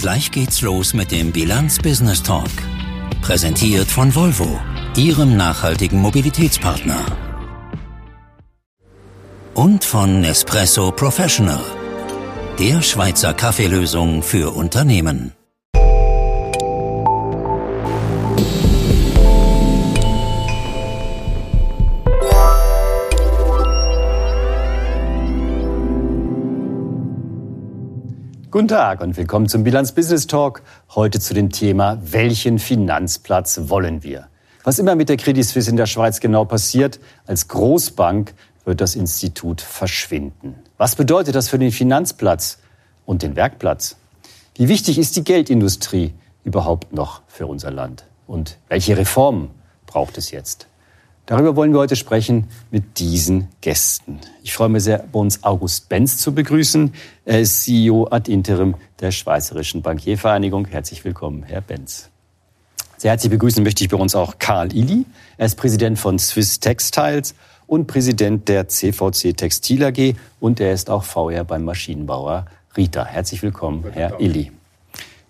Gleich geht's los mit dem Bilanz Business Talk. Präsentiert von Volvo, Ihrem nachhaltigen Mobilitätspartner. Und von Nespresso Professional, der Schweizer Kaffeelösung für Unternehmen. Guten Tag und willkommen zum Bilanz Business Talk. Heute zu dem Thema, welchen Finanzplatz wollen wir? Was immer mit der Credit Suisse in der Schweiz genau passiert, als Großbank wird das Institut verschwinden. Was bedeutet das für den Finanzplatz und den Werkplatz? Wie wichtig ist die Geldindustrie überhaupt noch für unser Land? Und welche Reformen braucht es jetzt? Darüber wollen wir heute sprechen mit diesen Gästen. Ich freue mich sehr, bei uns August Benz zu begrüßen. Er ist CEO ad interim der Schweizerischen Bankiervereinigung. Herzlich willkommen, Herr Benz. Sehr herzlich begrüßen möchte ich bei uns auch Karl Ili. Er ist Präsident von Swiss Textiles und Präsident der CVC Textil AG und er ist auch VR beim Maschinenbauer Rita. Herzlich willkommen, Herr Ili.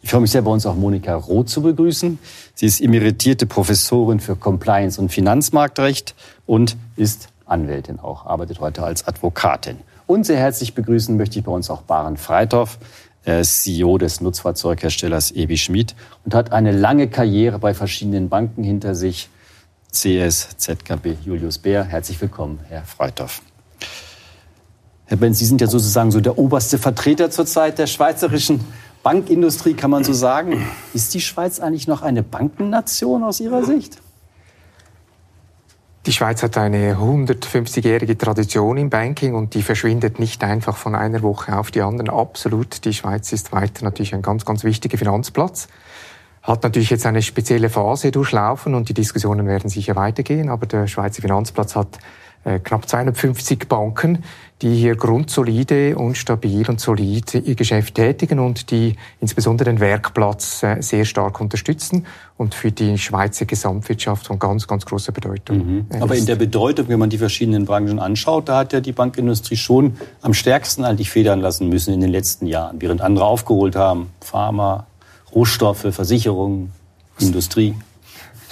Ich freue mich sehr, bei uns auch Monika Roth zu begrüßen. Sie ist emeritierte Professorin für Compliance und Finanzmarktrecht und ist Anwältin auch, arbeitet heute als Advokatin. Und sehr herzlich begrüßen möchte ich bei uns auch Baren Freithoff. Ist CEO des Nutzfahrzeugherstellers Ebi Schmid und hat eine lange Karriere bei verschiedenen Banken hinter sich. CS, ZKB, Julius Bär. Herzlich willkommen, Herr Freithoff. Herr Benz, Sie sind ja sozusagen so der oberste Vertreter zurzeit der schweizerischen Bankindustrie kann man so sagen. Ist die Schweiz eigentlich noch eine Bankennation aus Ihrer Sicht? Die Schweiz hat eine 150-jährige Tradition im Banking und die verschwindet nicht einfach von einer Woche auf die andere. Absolut. Die Schweiz ist weiter natürlich ein ganz, ganz wichtiger Finanzplatz. Hat natürlich jetzt eine spezielle Phase durchlaufen und die Diskussionen werden sicher weitergehen. Aber der Schweizer Finanzplatz hat knapp 250 Banken, die hier grundsolide und stabil und solid ihr Geschäft tätigen und die insbesondere den Werkplatz äh, sehr stark unterstützen und für die Schweizer Gesamtwirtschaft von ganz, ganz großer Bedeutung. Mhm. Aber in der Bedeutung, wenn man die verschiedenen Branchen anschaut, da hat ja die Bankindustrie schon am stärksten eigentlich federn lassen müssen in den letzten Jahren, während andere aufgeholt haben. Pharma, Rohstoffe, Versicherungen, Industrie.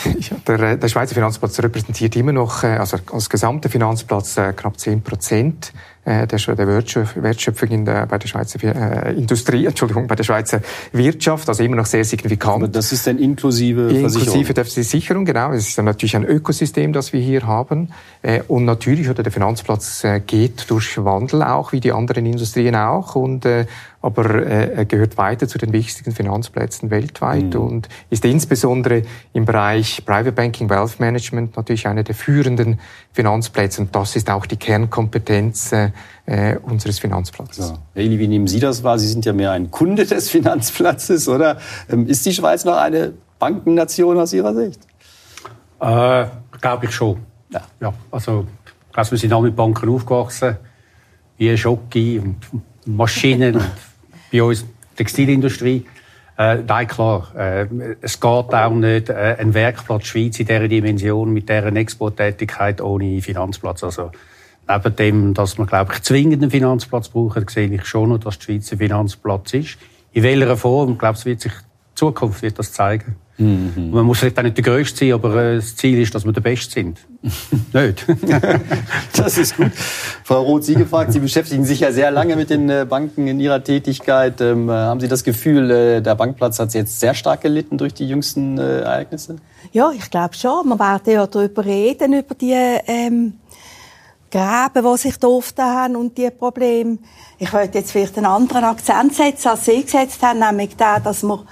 Ja, der, der Schweizer Finanzplatz repräsentiert immer noch, äh, also als gesamter Finanzplatz, äh, knapp 10 Prozent äh, der, der Wertschöpfung in der, bei der Schweizer äh, Industrie, Entschuldigung, bei der Schweizer Wirtschaft, also immer noch sehr signifikant. Aber das ist dann inklusive Versicherung? Inklusive der Versicherung, genau. Es ist dann natürlich ein Ökosystem, das wir hier haben. Äh, und natürlich, oder der Finanzplatz äh, geht durch Wandel auch, wie die anderen Industrien auch. Und äh, aber äh, er gehört weiter zu den wichtigsten Finanzplätzen weltweit mhm. und ist insbesondere im Bereich Private Banking, Wealth Management natürlich einer der führenden Finanzplätze. Und das ist auch die Kernkompetenz äh, äh unseres Finanzplatzes. Ja. Herr Eli, wie nehmen Sie das wahr? Sie sind ja mehr ein Kunde des Finanzplatzes, oder? Ähm, ist die Schweiz noch eine Bankennation aus Ihrer Sicht? Äh, Glaube ich schon. Ja. ja also, also wir sind auch mit Banken aufgewachsen, wie Schocki und Maschinen und bei uns Textilindustrie. Äh, nein, klar. Äh, es geht auch nicht äh, ein Werkplatz Schweiz in dieser Dimension mit dieser Exporttätigkeit ohne Finanzplatz. Also, neben dem, dass man, glaube ich, zwingend einen Finanzplatz braucht, sehe ich schon noch, dass die Schweiz ein Finanzplatz ist. In welcher Form, ich glaube, es wird sich, die Zukunft wird das zeigen. Mhm. Man muss vielleicht auch nicht der Größte sein, aber äh, das Ziel ist, dass wir der Beste sind. nicht. das ist gut. Frau Roth, Sie gefragt, Sie beschäftigen sich ja sehr lange mit den äh, Banken in Ihrer Tätigkeit. Ähm, haben Sie das Gefühl, der Bankplatz hat jetzt sehr stark gelitten durch die jüngsten Ereignisse? Ja, ich glaube schon. Wir werden ja darüber reden, über die ähm, Gräben, die sich da oft haben und die Probleme. Ich wollte jetzt vielleicht einen anderen Akzent setzen, als Sie gesetzt haben, nämlich der, dass wir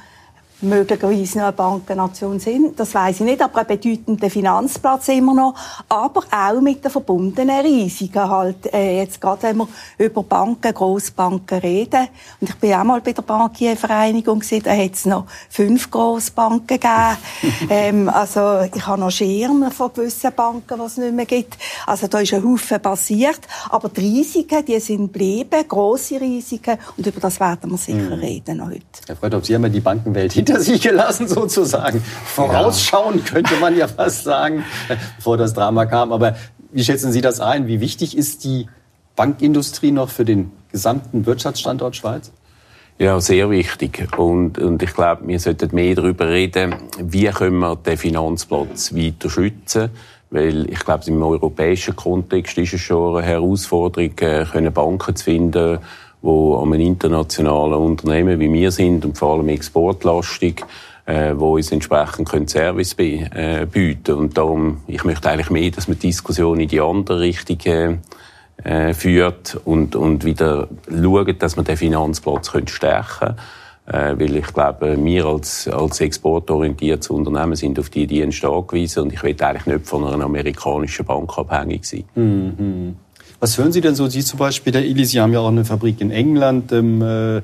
möglicherweise noch eine Bankennation sind. Das weiß ich nicht, aber ein bedeutender Finanzplatz immer noch. Aber auch mit den verbundenen Risiken halt. Äh, jetzt gerade, wenn wir über Banken, Grossbanken reden. Und ich bin auch mal bei der Bankiervereinigung gewesen, da hat es noch fünf Grossbanken gegeben. ähm, also, ich habe noch Schirme von gewissen Banken, die es nicht mehr gibt. Also, da ist ein Haufen passiert. Aber die Risiken, die sind geblieben, grosse Risiken. Und über das werden wir sicher mhm. reden heute. Herr Freud, Sie haben ja die Bankenwelt hinter sich gelassen sozusagen. Vorausschauen könnte man ja fast sagen, bevor das Drama kam. Aber wie schätzen Sie das ein? Wie wichtig ist die Bankindustrie noch für den gesamten Wirtschaftsstandort Schweiz? Ja, sehr wichtig. Und, und ich glaube, wir sollten mehr darüber reden, wie können wir den Finanzplatz weiter schützen. Weil ich glaube, im europäischen Kontext ist es schon eine Herausforderung, äh, können Banken zu finden, an einem internationalen Unternehmen wie wir sind und vor allem exportlastig, äh, wo uns entsprechend können Service äh, bieten Und darum, ich möchte eigentlich mehr, dass man die Diskussion in die andere Richtung äh, äh, führt und, und wieder schaut, dass man den Finanzplatz stärken können. Äh, weil ich glaube, wir als, als exportorientiertes Unternehmen sind auf die Dienste angewiesen und ich will eigentlich nicht von einer amerikanischen Bank abhängig sein. Mhm. Was hören Sie denn so? Sie zum Beispiel, der Ili, Sie haben ja auch eine Fabrik in England. Ähm, äh,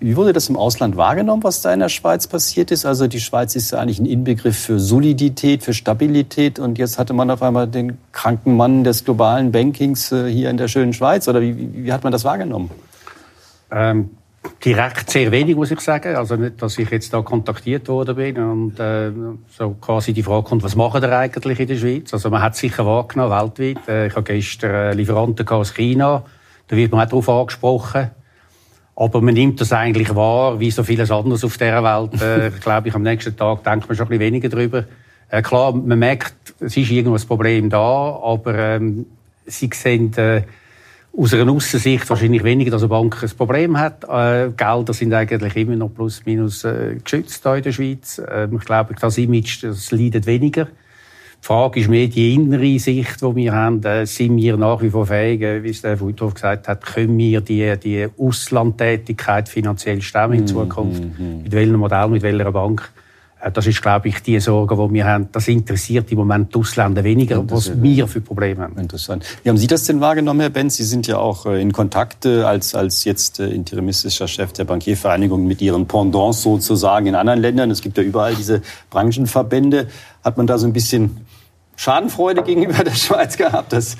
wie wurde das im Ausland wahrgenommen, was da in der Schweiz passiert ist? Also die Schweiz ist ja eigentlich ein Inbegriff für Solidität, für Stabilität. Und jetzt hatte man auf einmal den kranken Mann des globalen Bankings äh, hier in der schönen Schweiz. Oder wie, wie, hat man das wahrgenommen? Ähm, direkt sehr wenig, muss ich sagen. Also nicht, dass ich jetzt da kontaktiert worden bin und äh, so quasi die Frage kommt, was machen wir eigentlich in der Schweiz? Also man hat sicher wahrgenommen weltweit. Äh, ich habe gestern äh, Lieferanten aus China. Da wird man auch darauf angesprochen aber man nimmt das eigentlich wahr, wie so vieles anderes auf dieser Welt. Äh, ich glaube, ich am nächsten Tag denkt man schon ein bisschen weniger drüber. Äh, klar, man merkt, es ist irgendwo ein Problem da, aber ähm, sie sehen äh, aus einer Aussensicht wahrscheinlich weniger, dass eine Bank ein Problem hat. Äh, Gelder sind eigentlich immer noch plus minus äh, geschützt hier in der Schweiz. Äh, ich glaube, das Image das leidet weniger. Die Frage ist mehr die innere Sicht, die wir haben. Äh, sind wir nach wie vor fähig, äh, wie es der Wuthoff gesagt hat, können wir die, die Auslandtätigkeit finanziell stemmen in Zukunft? Mm -hmm. Mit welchem Modell, mit welcher Bank? Äh, das ist, glaube ich, die Sorge, die wir haben. Das interessiert im Moment die Ausländer weniger, was wir für Probleme haben. Interessant. Wie haben Sie das denn wahrgenommen, Herr Benz? Sie sind ja auch in Kontakt als, als jetzt interimistischer Chef der Bankiervereinigung mit Ihren Pendants sozusagen in anderen Ländern. Es gibt ja überall diese Branchenverbände. Hat man da so ein bisschen Schadenfreude gegenüber der Schweiz gehabt, dass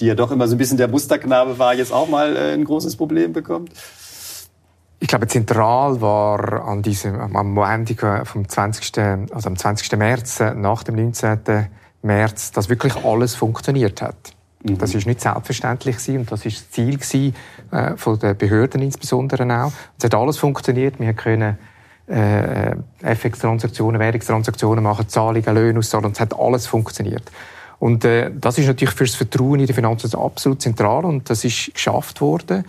die ja doch immer so ein bisschen der Musterknabe war, jetzt auch mal äh, ein großes Problem bekommt? Ich glaube, zentral war an diesem, am Montag vom 20. also am 20. März, äh, nach dem 19. März, dass wirklich alles funktioniert hat. Mhm. Das ist nicht selbstverständlich gewesen, und das ist das Ziel gewesen, äh, von den Behörden insbesondere auch. Es hat alles funktioniert. Wir können äh, FX-Transaktionen, Währungstransaktionen machen, Zahlungen, Löhne auszahlen und es hat alles funktioniert. Und äh, das ist natürlich für das Vertrauen in die Finanzen absolut zentral und das ist geschafft worden.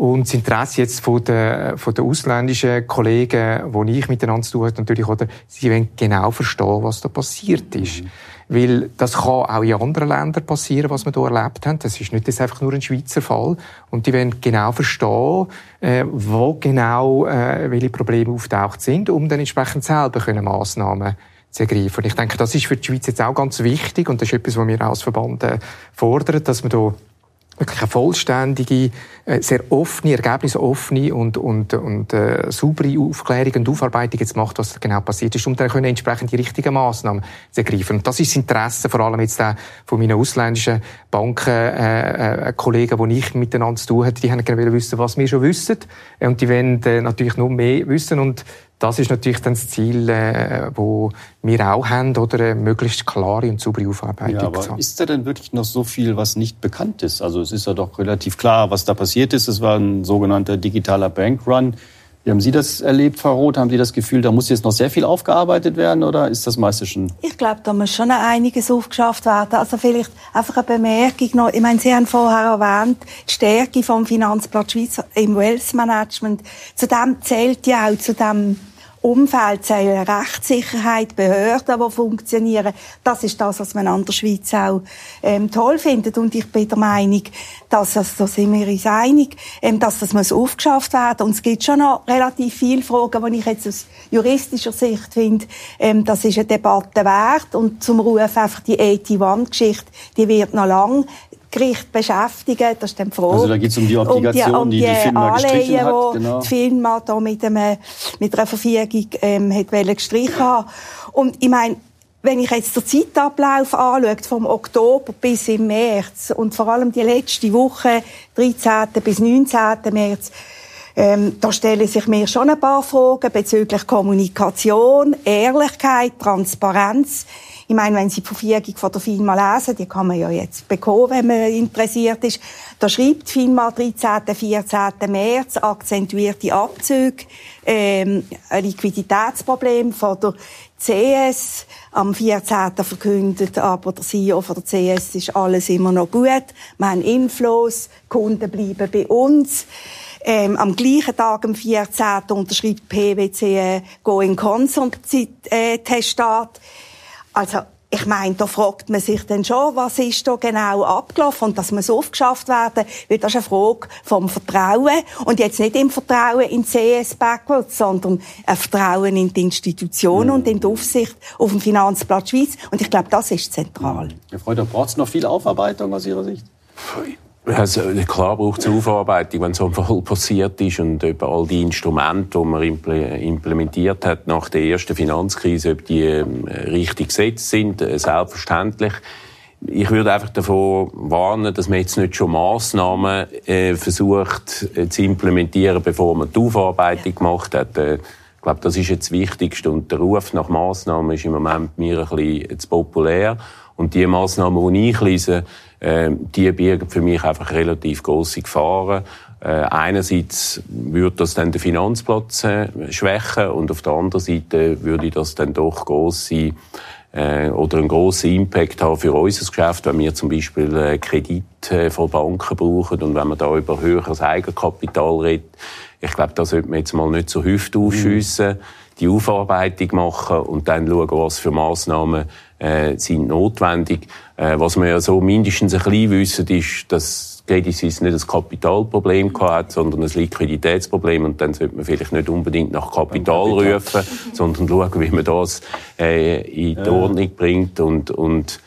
Und das Interesse jetzt von den, von den ausländischen Kollegen, die ich miteinander zu tun habe, natürlich, oder, sie wollen genau verstehen, was da passiert ist. Mhm. Weil das kann auch in anderen Ländern passieren, was wir hier erlebt haben. Das ist nicht das einfach nur ein Schweizer Fall. Und die wollen genau verstehen, äh, wo genau äh, welche Probleme auftaucht sind, um dann entsprechend selber können Massnahmen zu ergreifen. Und ich denke, das ist für die Schweiz jetzt auch ganz wichtig und das ist etwas, was wir als Verband äh, fordern, dass wir hier wirklich eine vollständige, äh, sehr offene, ergebnisoffene und, und, und äh, saubere Aufklärung und Aufarbeitung jetzt macht, was genau passiert ist, um dann können entsprechend die richtigen Massnahmen zu ergreifen. Und das ist das Interesse vor allem jetzt auch von meinen ausländischen Banken, äh, äh, Kollegen, die ich miteinander zu tun hatte, die haben gerne wissen, was wir schon wissen. Und die wollen äh, natürlich noch mehr wissen und das ist natürlich dann das Ziel, äh, wo wir auch haben, oder eine möglichst klare und saubere Aufarbeitung. Ja, aber ist da denn wirklich noch so viel, was nicht bekannt ist? Also es ist ja doch relativ klar, was da passiert ist. Es war ein sogenannter digitaler Bankrun. Wie haben Sie das erlebt, Frau Roth? Haben Sie das Gefühl, da muss jetzt noch sehr viel aufgearbeitet werden oder ist das meiste schon? Ich glaube, da muss schon einiges aufgeschafft werden. Also vielleicht einfach eine Bemerkung noch. Ich meine, Sie haben vorher erwähnt, die Stärke vom Finanzplatz Schweiz im Wealth Management. Zu dem zählt ja auch zu dem Umfeld, sei Rechtssicherheit, Behörden, die funktionieren. Das ist das, was man an der Schweiz auch ähm, toll findet. Und ich bin der Meinung, dass das, da sind wir uns einig, ähm, dass das muss aufgeschafft werden. Und es gibt schon noch relativ viele Fragen, die ich jetzt aus juristischer Sicht finde, ähm, das ist eine Debatte wert. Und zum Ruf einfach die 81-Geschichte, die wird noch lang Gericht beschäftigen. Das ist dann Frage. Also da geht es um die Obligation, um die, um die, die, die FINMA gestrichen hat. Genau. Die FINMA da mit, einem, mit einer Verfügung ähm, hat gestrichen haben. Und ich meine, wenn ich jetzt den Zeitablauf anschaue, vom Oktober bis im März und vor allem die letzte Woche, 13. bis 19. März, ähm, da stellen sich mir schon ein paar Fragen bezüglich Kommunikation, Ehrlichkeit, Transparenz. Ich meine, wenn Sie die Verfügung von der FINMA lesen, die kann man ja jetzt bekommen, wenn man interessiert ist, da schreibt FINMA 13. 14. März akzentuierte Abzüge, ähm, ein Liquiditätsproblem von der CS am 14. verkündet, aber der CEO von der CS ist alles immer noch gut. Wir haben Inflows, Kunden bleiben bei uns. Ähm, am gleichen Tag, am 14. unterschreibt PwC äh, Going Concern Testat. Also, ich meine, da fragt man sich dann schon, was ist da genau abgelaufen und dass man so aufgeschafft werden, weil das ist eine Frage vom Vertrauen und jetzt nicht im Vertrauen in CS Backwards, sondern ein Vertrauen in die Institutionen mhm. und in die Aufsicht auf dem Finanzplatz Schweiz und ich glaube, das ist zentral. Herr Freude, braucht es noch viel Aufarbeitung aus Ihrer Sicht? Also, klar braucht es Aufarbeitung, wenn so ein Fall passiert ist und über all die Instrumente, die man implementiert hat nach der ersten Finanzkrise, ob die ähm, richtig gesetzt sind, äh, selbstverständlich. Ich würde einfach davor warnen, dass man jetzt nicht schon Massnahmen äh, versucht äh, zu implementieren, bevor man die Aufarbeitung gemacht hat. Ich glaube, das ist jetzt das Wichtigste. Und der Ruf nach Massnahmen ist im Moment mir ein bisschen zu populär. Und die Massnahmen, die ich lese, äh, die birgen für mich einfach relativ große Gefahren. Äh, einerseits würde das dann den Finanzplatz äh, schwächen und auf der anderen Seite würde das dann doch große äh, oder einen grossen Impact haben für unser Geschäft, wenn wir zum Beispiel äh, Kredit äh, von Banken brauchen und wenn man da über höheres Eigenkapital redet. Ich glaube, da sollte man jetzt mal nicht so Hüfte aufschiessen, die Aufarbeitung machen und dann schauen, was für Massnahmen äh, sind notwendig. Äh, was wir ja so mindestens ein bisschen wissen, ist, dass Credit Suisse nicht ein Kapitalproblem hat, sondern ein Liquiditätsproblem. Und dann sollte man vielleicht nicht unbedingt nach Kapital rufen, sondern schauen, wie man das äh, in die Ordnung bringt. Und, und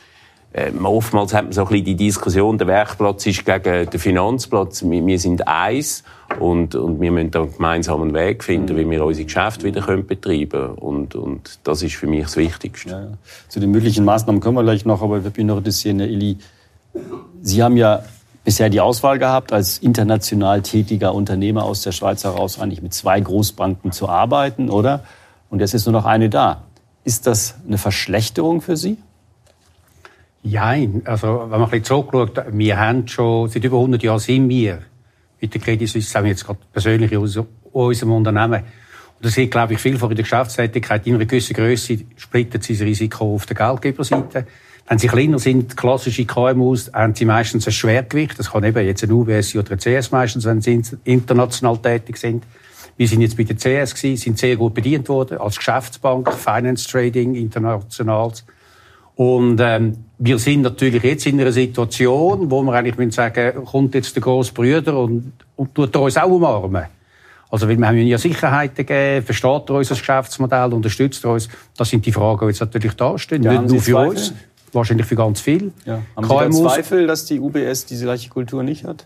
äh, oftmals hat man so ein bisschen die Diskussion, der Werkplatz ist gegen den Finanzplatz. Wir, wir sind eins. Und, und wir müssen da gemeinsam einen Weg finden, wie wir unser Geschäft wieder können betreiben können. Und, und das ist für mich das Wichtigste. Ja. Zu den möglichen Maßnahmen kommen wir gleich noch, aber ich würde mich noch interessieren, Herr Illy, Sie haben ja bisher die Auswahl gehabt, als international tätiger Unternehmer aus der Schweiz heraus eigentlich mit zwei Großbanken zu arbeiten, oder? Und jetzt ist nur noch eine da. Ist das eine Verschlechterung für Sie? Nein, also wenn man ein bisschen zurückschaut, wir haben schon, seit über 100 Jahren sind wir mit der Credit Suisse, haben wir jetzt gerade persönlich in unserem Unternehmen. Und das sieht, glaube ich, vielfach in der Geschäftstätigkeit. In einer gewissen Größe splittet sie das Risiko auf der Geldgeberseite. Wenn sie kleiner sind, klassische KMUs, haben sie meistens ein Schwergewicht. Das kann eben jetzt ein UBS oder ein CS meistens, wenn sie international tätig sind. Wir sind jetzt bei der CS gewesen, sind sehr gut bedient worden als Geschäftsbank, Finance Trading, internationals. Und ähm, wir sind natürlich jetzt in einer Situation, wo wir eigentlich müssen sagen, kommt jetzt der grosse Brüder und, und tut uns auch umarmen. Also, weil wir haben ja Sicherheiten gegeben, versteht er unser Geschäftsmodell, unterstützt er uns. Das sind die Fragen, die jetzt natürlich da stehen. Ja, Nicht nur für Zweifel? uns, wahrscheinlich für ganz viele. Ja. Haben KMUs. Sie Zweifel, dass die UBS diese gleiche Kultur nicht hat?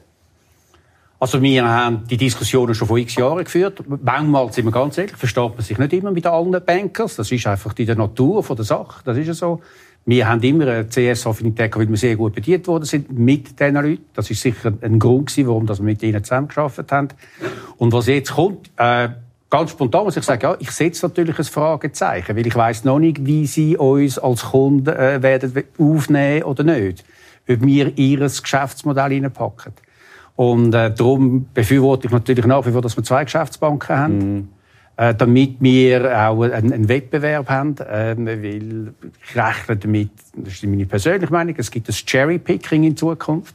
Also wir haben die Diskussionen schon vor x Jahren geführt. Manchmal, sind wir ganz ehrlich, versteht man sich nicht immer mit allen Bankers. Das ist einfach in der Natur von der Sache. Das ist ja so. Wir haben immer eine CS-Affinität, weil wir sehr gut bedient worden sind mit diesen Leuten. Das ist sicher ein Grund gewesen, warum wir mit ihnen zusammengearbeitet haben. Und was jetzt kommt, äh, ganz spontan muss ich sagen, ja, ich setze natürlich ein Fragezeichen, weil ich weiß noch nicht, wie sie uns als Kunden äh, werden aufnehmen oder nicht. Ob wir ihr Geschäftsmodell reinpacken. Und äh, darum befürworte ich natürlich nach wie vor, dass wir zwei Geschäftsbanken haben. Mm. Äh, damit wir auch einen, einen Wettbewerb haben, äh, weil ich rechne damit, das ist meine persönliche Meinung, es gibt ein Cherry-Picking in Zukunft.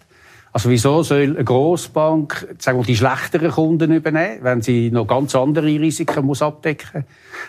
Also wieso soll eine Grossbank sagen wir, die schlechteren Kunden übernehmen, wenn sie noch ganz andere Risiken muss abdecken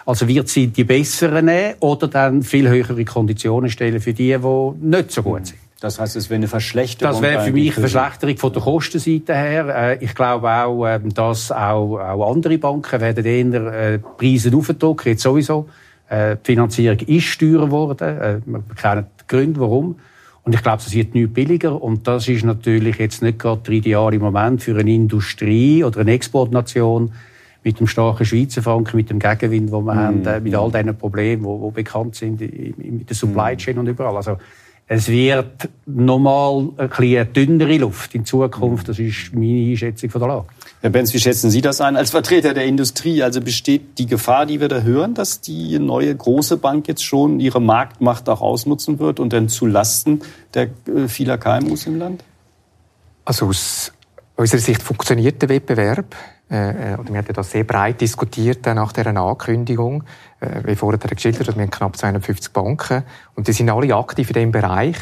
Also wird sie die besseren nehmen oder dann viel höhere Konditionen stellen für die, die nicht so gut sind. Das heißt, es wäre eine Verschlechterung. Das wäre für mich eine Verschlechterung von der Kostenseite her. Äh, ich glaube auch, ähm, dass auch, auch andere Banken werden eher äh, Preise aufdrücken, jetzt sowieso. Äh, die Finanzierung ist teurer geworden. Wir kennen die Gründe, warum. Und ich glaube, es wird nicht billiger. Und das ist natürlich jetzt nicht gerade der ideale Moment für eine Industrie oder eine Exportnation mit dem starken Schweizer Franken, mit dem Gegenwind, den wir mm. haben, mit all diesen Problemen, die, die bekannt sind mit der Supply mm. Chain mm. und überall. Also, es wird nochmal ein bisschen dünnere Luft in Zukunft. Das ist meine Einschätzung von der Lage. Herr Benz, wie schätzen Sie das ein als Vertreter der Industrie? Also besteht die Gefahr, die wir da hören, dass die neue große Bank jetzt schon ihre Marktmacht auch ausnutzen wird und dann zu Lasten der äh, vieler KMUs im Land? Also aus unserer Sicht funktioniert der Wettbewerb. Äh, wir hatten das sehr breit diskutiert nach dieser Ankündigung. Äh, wie vorher geschildert, wir haben knapp 250 Banken und die sind alle aktiv in diesem Bereich.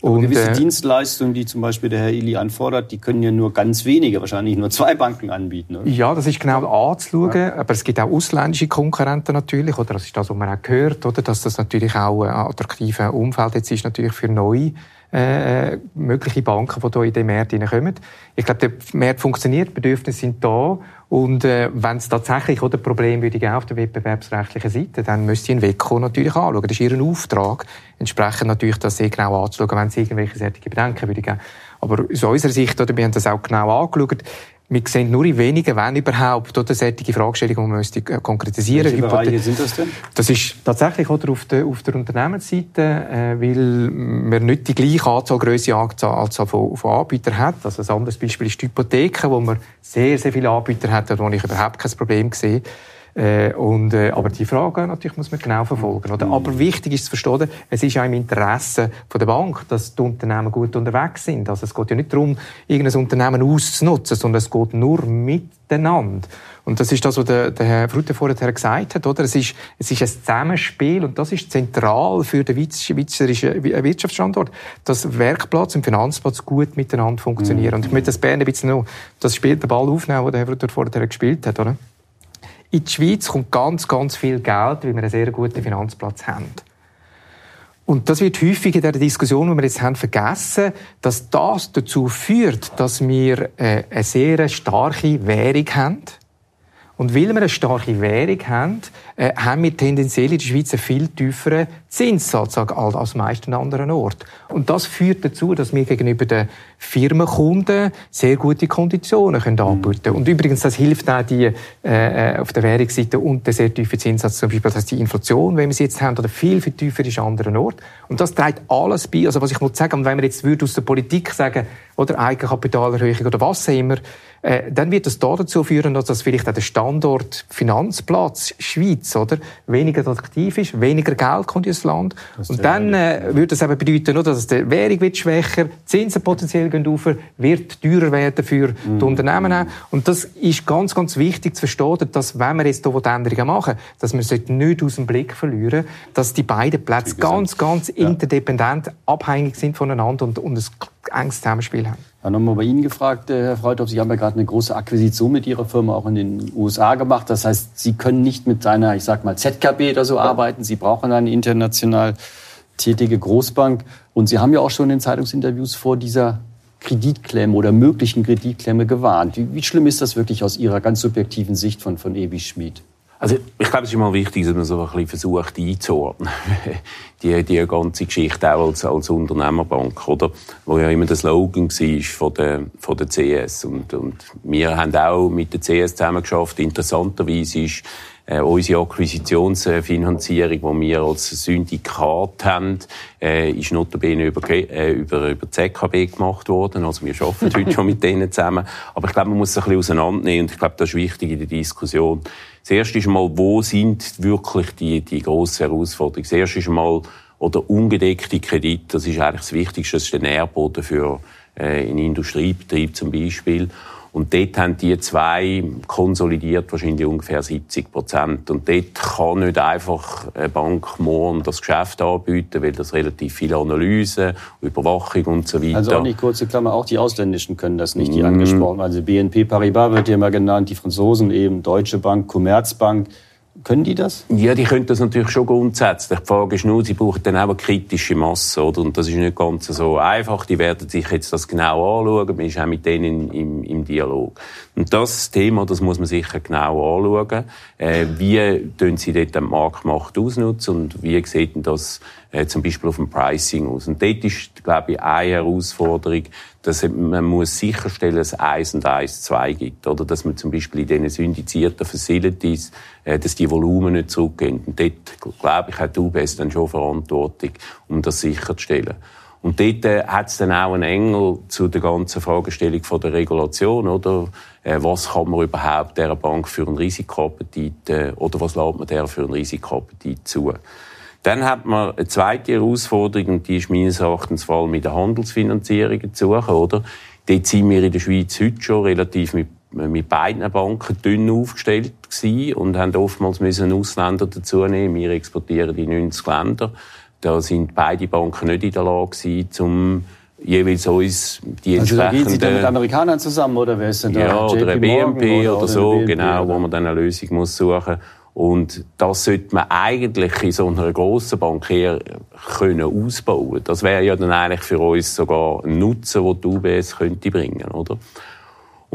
Und, gewisse äh, Dienstleistungen, die zum Beispiel der Herr Ili anfordert, die können ja nur ganz wenige, wahrscheinlich nur zwei Banken anbieten. Oder? Ja, das ist genau anzuschauen. Ja. Aber es gibt auch ausländische Konkurrenten natürlich. Oder das ist das, was man auch gehört, oder? dass das natürlich auch ein attraktives Umfeld jetzt ist natürlich für neue äh, mögliche Banken, die hier in den Markt hineinkommen. Ich glaube, der Markt funktioniert, die Bedürfnisse sind da. Und äh, wenn es tatsächlich oder Problem würde auf der wettbewerbsrechtlichen Seite, dann müsste ein WECO natürlich anschauen. Das ist ihr Auftrag, entsprechend natürlich das sehr genau anzuschauen, wenn es irgendwelche solche Bedenken würde geben. Aber aus unserer Sicht, oder, wir haben das auch genau angeschaut, wir sehen nur in wenigen, wenn überhaupt, oder solche Fragestellungen, die man müsste äh, konkretisieren Welche Bereiche sind das denn? Das ist tatsächlich oder auf der, auf der Unternehmensseite, äh, weil man nicht die gleiche Anzahl, grösse Anzahl, Anzahl von, von Anbietern hat. Also ein anderes Beispiel ist die Hypotheken, wo man sehr, sehr viele Anbieter hat, wo ich überhaupt kein Problem sehe. Äh, und, äh, aber die Frage natürlich muss man genau verfolgen. Oder? Aber wichtig ist zu verstehen, es ist auch im Interesse von der Bank, dass die Unternehmen gut unterwegs sind. Also es geht ja nicht darum, irgendein Unternehmen auszunutzen, sondern es geht nur miteinander. Und das ist das, was der, der Herr Frutte vorher gesagt hat, oder? Es ist, es ist ein Zusammenspiel und das ist zentral für den schweizerischen Wirtschaftsstandort, dass Werkplatz und Finanzplatz gut miteinander funktionieren. Mhm. Und ich möchte das Bern ein bisschen noch, das spielt der Ball aufnehmen, den der Herr Frutte vorher gespielt hat, oder? In die Schweiz kommt ganz, ganz viel Geld, weil wir einen sehr guten Finanzplatz haben. Und das wird häufig in der Diskussion, die wir jetzt haben, vergessen, dass das dazu führt, dass wir äh, eine sehr starke Währung haben und weil wir eine starke Währung haben, äh, haben wir tendenziell in der Schweiz einen viel tieferen Zinssatz als meisten anderen Orten. Und das führt dazu, dass wir gegenüber den Firmenkunden sehr gute Konditionen können anbieten können. Und übrigens, das hilft auch die, äh, äh, auf der Währungsseite und der sehr tiefe Zinssatz, zum Beispiel, das heißt die Inflation, wenn wir sie jetzt haben, oder viel, viel tiefer ist an anderen Orten. Und das trägt alles bei. Also was ich muss sagen, wenn wir jetzt würde aus der Politik sagen, oder Eigenkapitalerhöhung oder was auch immer, äh, dann wird das da dazu führen, dass das vielleicht auch der Standort Finanzplatz Schweiz oder weniger attraktiv ist, weniger Geld kommt ins Land und dann äh, würde das eben bedeuten, oder, dass die Währung wird schwächer, Zinsen potenziell gehen auf, wird teurer werden für mm. die Unternehmen und das ist ganz, ganz wichtig zu verstehen, dass wenn wir jetzt hier Änderungen machen, dass wir es nicht aus dem Blick verlieren, dass die beiden Plätze ganz, ganz ja. interdependent abhängig sind voneinander und, und ein enges Zusammenspiel haben. Ja, nochmal bei Ihnen gefragt, äh, Herr Freudhoff, Sie haben ja gerade eine große Akquisition mit Ihrer Firma auch in den USA gemacht. Das heißt, Sie können nicht mit einer, ich sag mal, ZKB oder so arbeiten. Sie brauchen eine international tätige Großbank. Und Sie haben ja auch schon in Zeitungsinterviews vor dieser Kreditklemme oder möglichen Kreditklemme gewarnt. Wie, wie schlimm ist das wirklich aus Ihrer ganz subjektiven Sicht von, von Ebi Schmid? Also ich glaube, es ist mal wichtig, dass man so ein bisschen versucht einzuordnen. die, die ganze Geschichte auch als, als Unternehmerbank, oder? Wo ja immer der Slogan war von der, von der CS. Und, und wir haben auch mit der CS zusammengeschafft. Interessanterweise ist äh, unsere Akquisitionsfinanzierung, die wir als Syndikat haben, äh, ist notabene über, äh, über, über ZKB gemacht worden. Also wir arbeiten heute schon mit denen zusammen. Aber ich glaube, man muss es ein bisschen auseinandernehmen und ich glaube, das ist wichtig in der Diskussion. Das erste ist mal, wo sind wirklich die, die grossen Herausforderungen? Das erste ist mal, oder ungedeckte Kredite, das ist eigentlich das Wichtigste, das ist der Nährboden für äh, einen Industriebetrieb zum Beispiel. Und dort haben die zwei konsolidiert wahrscheinlich ungefähr 70 Prozent. Und dort kann nicht einfach eine Bank morgen das Geschäft anbieten, weil das relativ viele Analysen, Überwachung und so weiter. Also auch nicht kurze Klammer, auch die Ausländischen können das nicht, die mm. angesprochen. Also BNP Paribas wird ja immer genannt, die Franzosen eben, Deutsche Bank, Commerzbank. Können die das? Ja, die können das natürlich schon grundsätzlich. Die Frage ist nur, sie brauchen dann auch eine kritische Masse, oder? Und das ist nicht ganz so einfach. Die werden sich jetzt das genau anschauen. Man ist auch mit denen im, im Dialog. Und das Thema, das muss man sicher genau anschauen. Äh, wie tun sie dort den Marktmacht ausnutzen und wie sieht denn das äh, zum Beispiel auf dem Pricing aus? Und dort ist, glaube ich, eine Herausforderung, dass man muss sicherstellen, dass es 1 und 1 2 gibt. Oder dass man zum Beispiel in diesen syndizierten Facilities, dass die Volumen nicht zurückgehen. Und dort, glaube ich, hat die UBS dann schon Verantwortung, um das sicherzustellen. Und dort äh, hat es dann auch einen Engel zu der ganzen Fragestellung von der Regulation, oder? Äh, was kann man überhaupt der Bank für einen Risikoappetit, äh, oder was lässt man der für einen Risikoappetit zu? Dann hat man eine zweite Herausforderung, und die ist meines Erachtens vor allem mit der Handelsfinanzierung zu suchen, oder? Dort sind wir in der Schweiz heute schon relativ mit, mit beiden Banken dünn aufgestellt gewesen und haben oftmals müssen Ausländer dazu nehmen. Wir exportieren in 90 Länder. Da sind beide Banken nicht in der Lage gewesen, um jeweils uns die also entsprechenden... Also gehen Sie mit Amerikanern zusammen, oder wer ist denn da? Ja, oder ein BNP oder, oder, so, BNP, genau, oder? wo man dann eine Lösung muss suchen und das sollte man eigentlich in so einer grossen Bank eher können ausbauen. Das wäre ja dann eigentlich für uns sogar ein Nutzen, den die UBS könnte bringen, oder?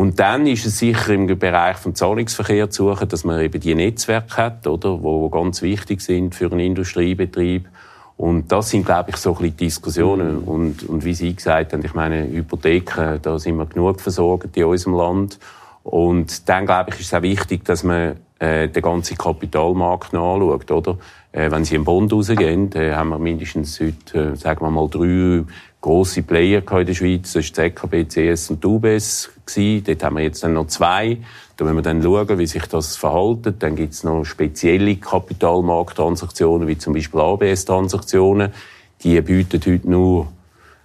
Und dann ist es sicher im Bereich vom Zahlungsverkehr zu suchen, dass man eben die Netzwerke hat, oder, wo ganz wichtig sind für einen Industriebetrieb. Und das sind, glaube ich, so ein bisschen Diskussionen. Und, und wie Sie gesagt haben, ich meine, Hypotheken, da sind wir genug versorgt in unserem Land. Und dann, glaube ich, ist es auch wichtig, dass man äh, den ganzen Kapitalmarkt anschaut, oder? Äh, wenn Sie im Bond rausgehen, äh, haben wir mindestens heute, äh, sagen wir mal, drei grosse Player in der Schweiz. Das die EKB, CS und UBS. Dort haben wir jetzt dann noch zwei. Da müssen wir dann schauen, wie sich das verhält. Dann gibt es noch spezielle Kapitalmarkttransaktionen, wie zum Beispiel ABS-Transaktionen. Die bieten heute nur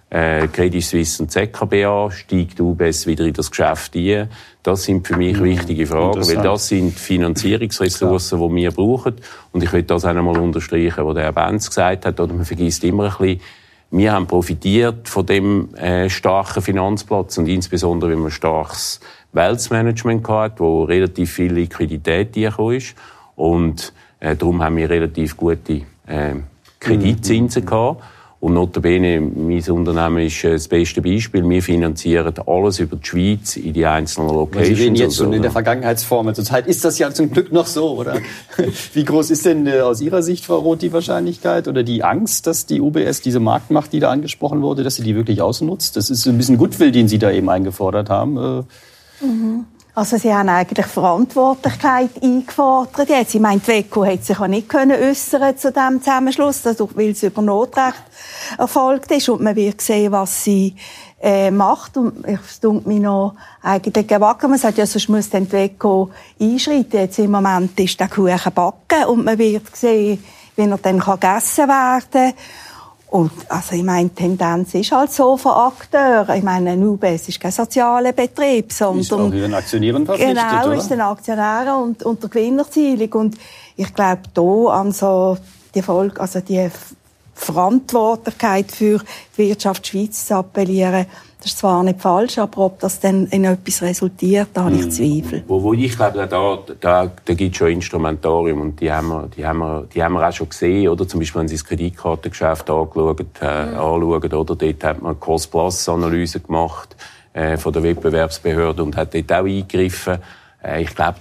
äh, Credit Suisse und ZKB an, steigt UBS wieder in das Geschäft ein. Das sind für mich mhm. wichtige Fragen, weil das sind Finanzierungsressourcen, die wir brauchen. Und ich will das auch einmal unterstreichen, was der Herr Benz gesagt hat, oder man vergisst immer ein bisschen, wir haben profitiert von dem äh, starken Finanzplatz und insbesondere, wenn man starkes Wealth Management hat, wo relativ viel Liquidität reingekommen ist. Und äh, darum haben wir relativ gute äh, Kreditzinsen mhm. gehabt. Und notabene, mein Unternehmen ist äh, das beste Beispiel. Wir finanzieren alles über die Schweiz in die einzelnen Locations. Sie reden jetzt schon in der Vergangenheitsform. Zurzeit ist das ja zum Glück noch so, oder? Wie groß ist denn äh, aus Ihrer Sicht, Frau Roth, die Wahrscheinlichkeit oder die Angst, dass die UBS diese Marktmacht, die da angesprochen wurde, dass sie die wirklich ausnutzt? Das ist ein bisschen Goodwill, den Sie da eben eingefordert haben. Äh, mhm. Also sie haben eigentlich Verantwortlichkeit eingefordert jetzt. Ich meine, die hätte sich auch nicht können äußern zu diesem Zusammenschluss, also, weil es über Notrecht erfolgt ist und man wird sehen, was sie äh, macht. Und es tut mich noch eigentlich gewagt. Man sagt, ja, sonst muss dann die einschreiten. Jetzt im Moment ist der Kuchen backen und man wird sehen, wie er dann gegessen werden kann. Und, also, ich meine, die Tendenz ist halt so von Akteuren. Ich meine, ein UBS ist kein sozialer Betrieb, sondern... Ist auch den Aktionären verpflichtet, Genau, oder? ist den Aktionären und, und der Gewinnerzielung. Und ich glaube, da an so die Folge, also die Verantwortlichkeit für die Wirtschaft Schweiz zu appellieren, das ist zwar nicht falsch, aber ob das dann in etwas resultiert, da habe ich hm. Zweifel. Wo, wo ich glaube, da, da, da gibt es schon Instrumentarium und die haben, wir, die, haben wir, die haben wir auch schon gesehen, oder? Zum Beispiel, wenn Sie das Kreditkartengeschäft angeschaut, äh, mhm. anschauen, oder? Dort hat man Cost-Plus-Analyse gemacht äh, von der Wettbewerbsbehörde und hat dort auch eingegriffen. Äh, ich glaube,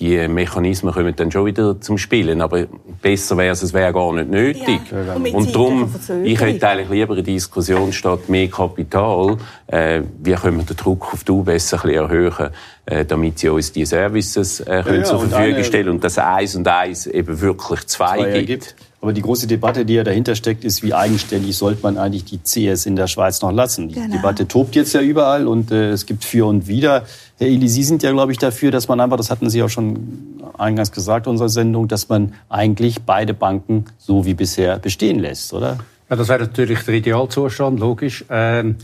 die Mechanismen kommen dann schon wieder zum Spielen. Aber besser wäre es, es wäre gar nicht nötig. Ja, und, und darum, ich hätte eigentlich lieber eine Diskussion statt mehr Kapital. Äh, wie können wir den Druck auf die UBS ein bisschen erhöhen, äh, damit sie uns die Services äh, können ja, zur Verfügung stellen und dass eins und eins eben wirklich zwei, zwei gibt. Aber die große Debatte, die ja dahinter steckt, ist, wie eigenständig sollte man eigentlich die CS in der Schweiz noch lassen. Die genau. Debatte tobt jetzt ja überall und äh, es gibt für und wider. Herr Eli, Sie sind ja, glaube ich, dafür, dass man einfach, das hatten Sie auch schon eingangs gesagt, unserer Sendung, dass man eigentlich beide Banken so wie bisher bestehen lässt, oder? Ja, das wäre natürlich der Idealzustand, logisch. Ähm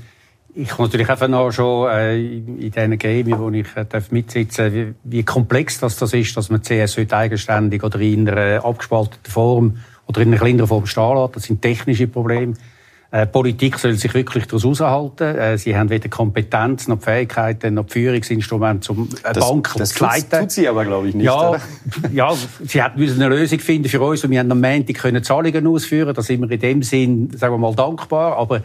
ich kann natürlich einfach noch schon äh, in diesen Gremien, wo ich äh, darf mitsitzen wie, wie komplex das, das ist, dass man CS heute eigenständig oder in einer abgespalteten Form oder in einer kleineren Form stehen lässt. Das sind technische Probleme. Äh, Politik soll sich wirklich daraus heraushalten. Äh, sie haben weder Kompetenz noch die Fähigkeiten noch die Führungsinstrumente, um eine das, Bank das zu leiten. Das tut sie aber, glaube ich, nicht. Ja, ja sie müssen eine Lösung finden für uns und wir haben am Montag können Zahlungen ausführen. Da sind wir in dem Sinn, sagen wir mal, dankbar. Aber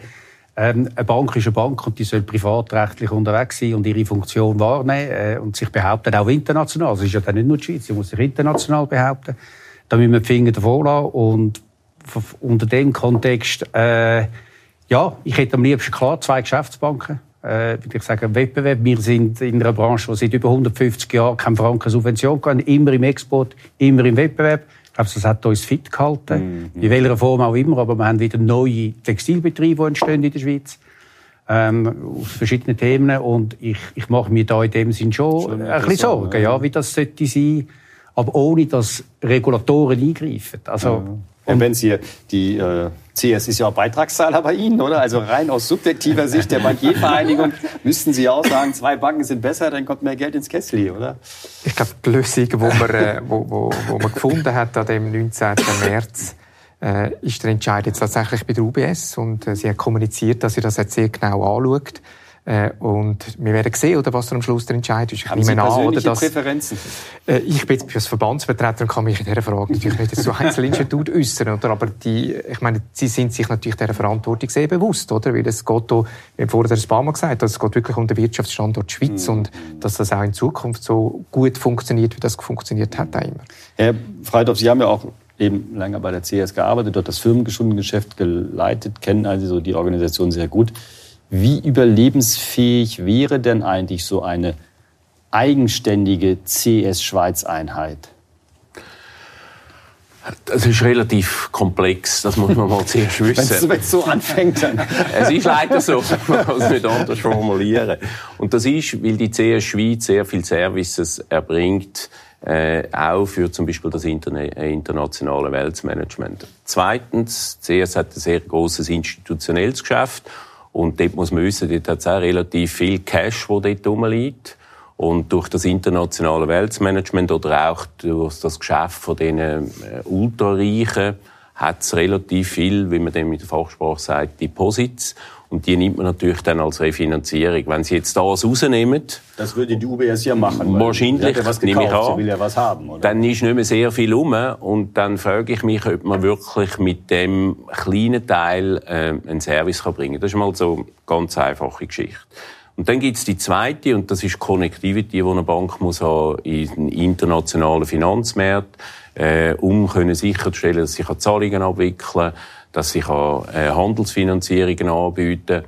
ähm, eine Bank ist eine Bank und die soll privatrechtlich unterwegs sein und ihre Funktion wahrnehmen äh, und sich behaupten, auch international. Es ist ja dann nicht nur die Schweiz, sie muss sich international behaupten. Da müssen wir die Finger davor lassen und unter dem Kontext, äh, ja, ich hätte am liebsten klar zwei Geschäftsbanken. Äh, würde ich sagen, Wettbewerb. Wir sind in einer Branche, die seit über 150 Jahren keine Franken Subvention kann, immer im Export, immer im Wettbewerb. Ich glaube, das hat uns fit gehalten. Mhm. In welcher Form auch immer. Aber wir haben wieder neue Textilbetriebe, die entstehen in der Schweiz. Ähm, aus verschiedenen Themen. Und ich, ich mache mir da in dem Sinn schon, schon ein bisschen Sorgen, ja. wie das sollte sein. Aber ohne, dass Regulatoren eingreifen. Also, ja. Und wenn Sie die äh, CS ist ja auch Beitragszahler bei Ihnen, oder? Also rein aus subjektiver Sicht der Bankiervereinigung müssten Sie auch sagen, zwei Banken sind besser, dann kommt mehr Geld ins Kessel, oder? Ich glaube, die Lösung, die man, äh, wo, wo, wo man gefunden hat an dem 19. März, äh, ist der Entscheid jetzt tatsächlich bei der UBS und äh, sie hat kommuniziert, dass sie das jetzt sehr genau anschaut. Äh, und wir werden sehen, oder, was am Schluss der Entscheid ist. Ich Haben Sie an, oder, dass, Präferenzen? Äh, ich bin jetzt als Verbandsvertreter und kann mich in dieser Frage natürlich nicht zu Einzelinstitut äußern, oder? Aber die, ich meine, Sie sind sich natürlich dieser Verantwortung sehr bewusst, oder? Weil es geht hier, wie vorher ein paar Mal gesagt, es geht wirklich um den Wirtschaftsstandort Schweiz mhm. und dass das auch in Zukunft so gut funktioniert, wie das funktioniert hat, auch immer. Herr Freidorf, Sie haben ja auch eben lange bei der CS gearbeitet, dort das Firmengeschäft geleitet, kennen also so die Organisation sehr gut. Wie überlebensfähig wäre denn eigentlich so eine eigenständige CS-Schweiz-Einheit? Das ist relativ komplex, das muss man mal zuerst wissen. Wenn es so anfängt, dann. es ist leider so, man kann es nicht anders formulieren. Und das ist, weil die CS Schweiz sehr viele Services erbringt, äh, auch für zum Beispiel das Interne äh, internationale Weltmanagement. Zweitens, CS hat ein sehr großes institutionelles Geschäft und dort muss man wissen, dort hat es auch relativ viel Cash, wo dort rumliegt. Und durch das internationale Weltmanagement oder auch durch das Geschäft von diesen äh, Ultrareichen hat es relativ viel, wie man dem mit der Fachsprache sagt, Deposits. Und die nimmt man natürlich dann als Refinanzierung. Wenn Sie jetzt das rausnehmen... Das würde die UBS ja machen. Wahrscheinlich, ja was gekauft, nehme ich an. Will ja was haben, oder? Dann ist nicht mehr sehr viel rum. Und dann frage ich mich, ob man wirklich mit dem kleinen Teil äh, einen Service kann bringen kann. Das ist mal so eine ganz einfache Geschichte. Und dann gibt's die zweite, und das ist Connectivity, die eine Bank muss haben in internationalen Finanzmärkten, äh, um können sicherzustellen, dass sie Zahlungen abwickeln kann, dass sie kann, äh, Handelsfinanzierungen anbieten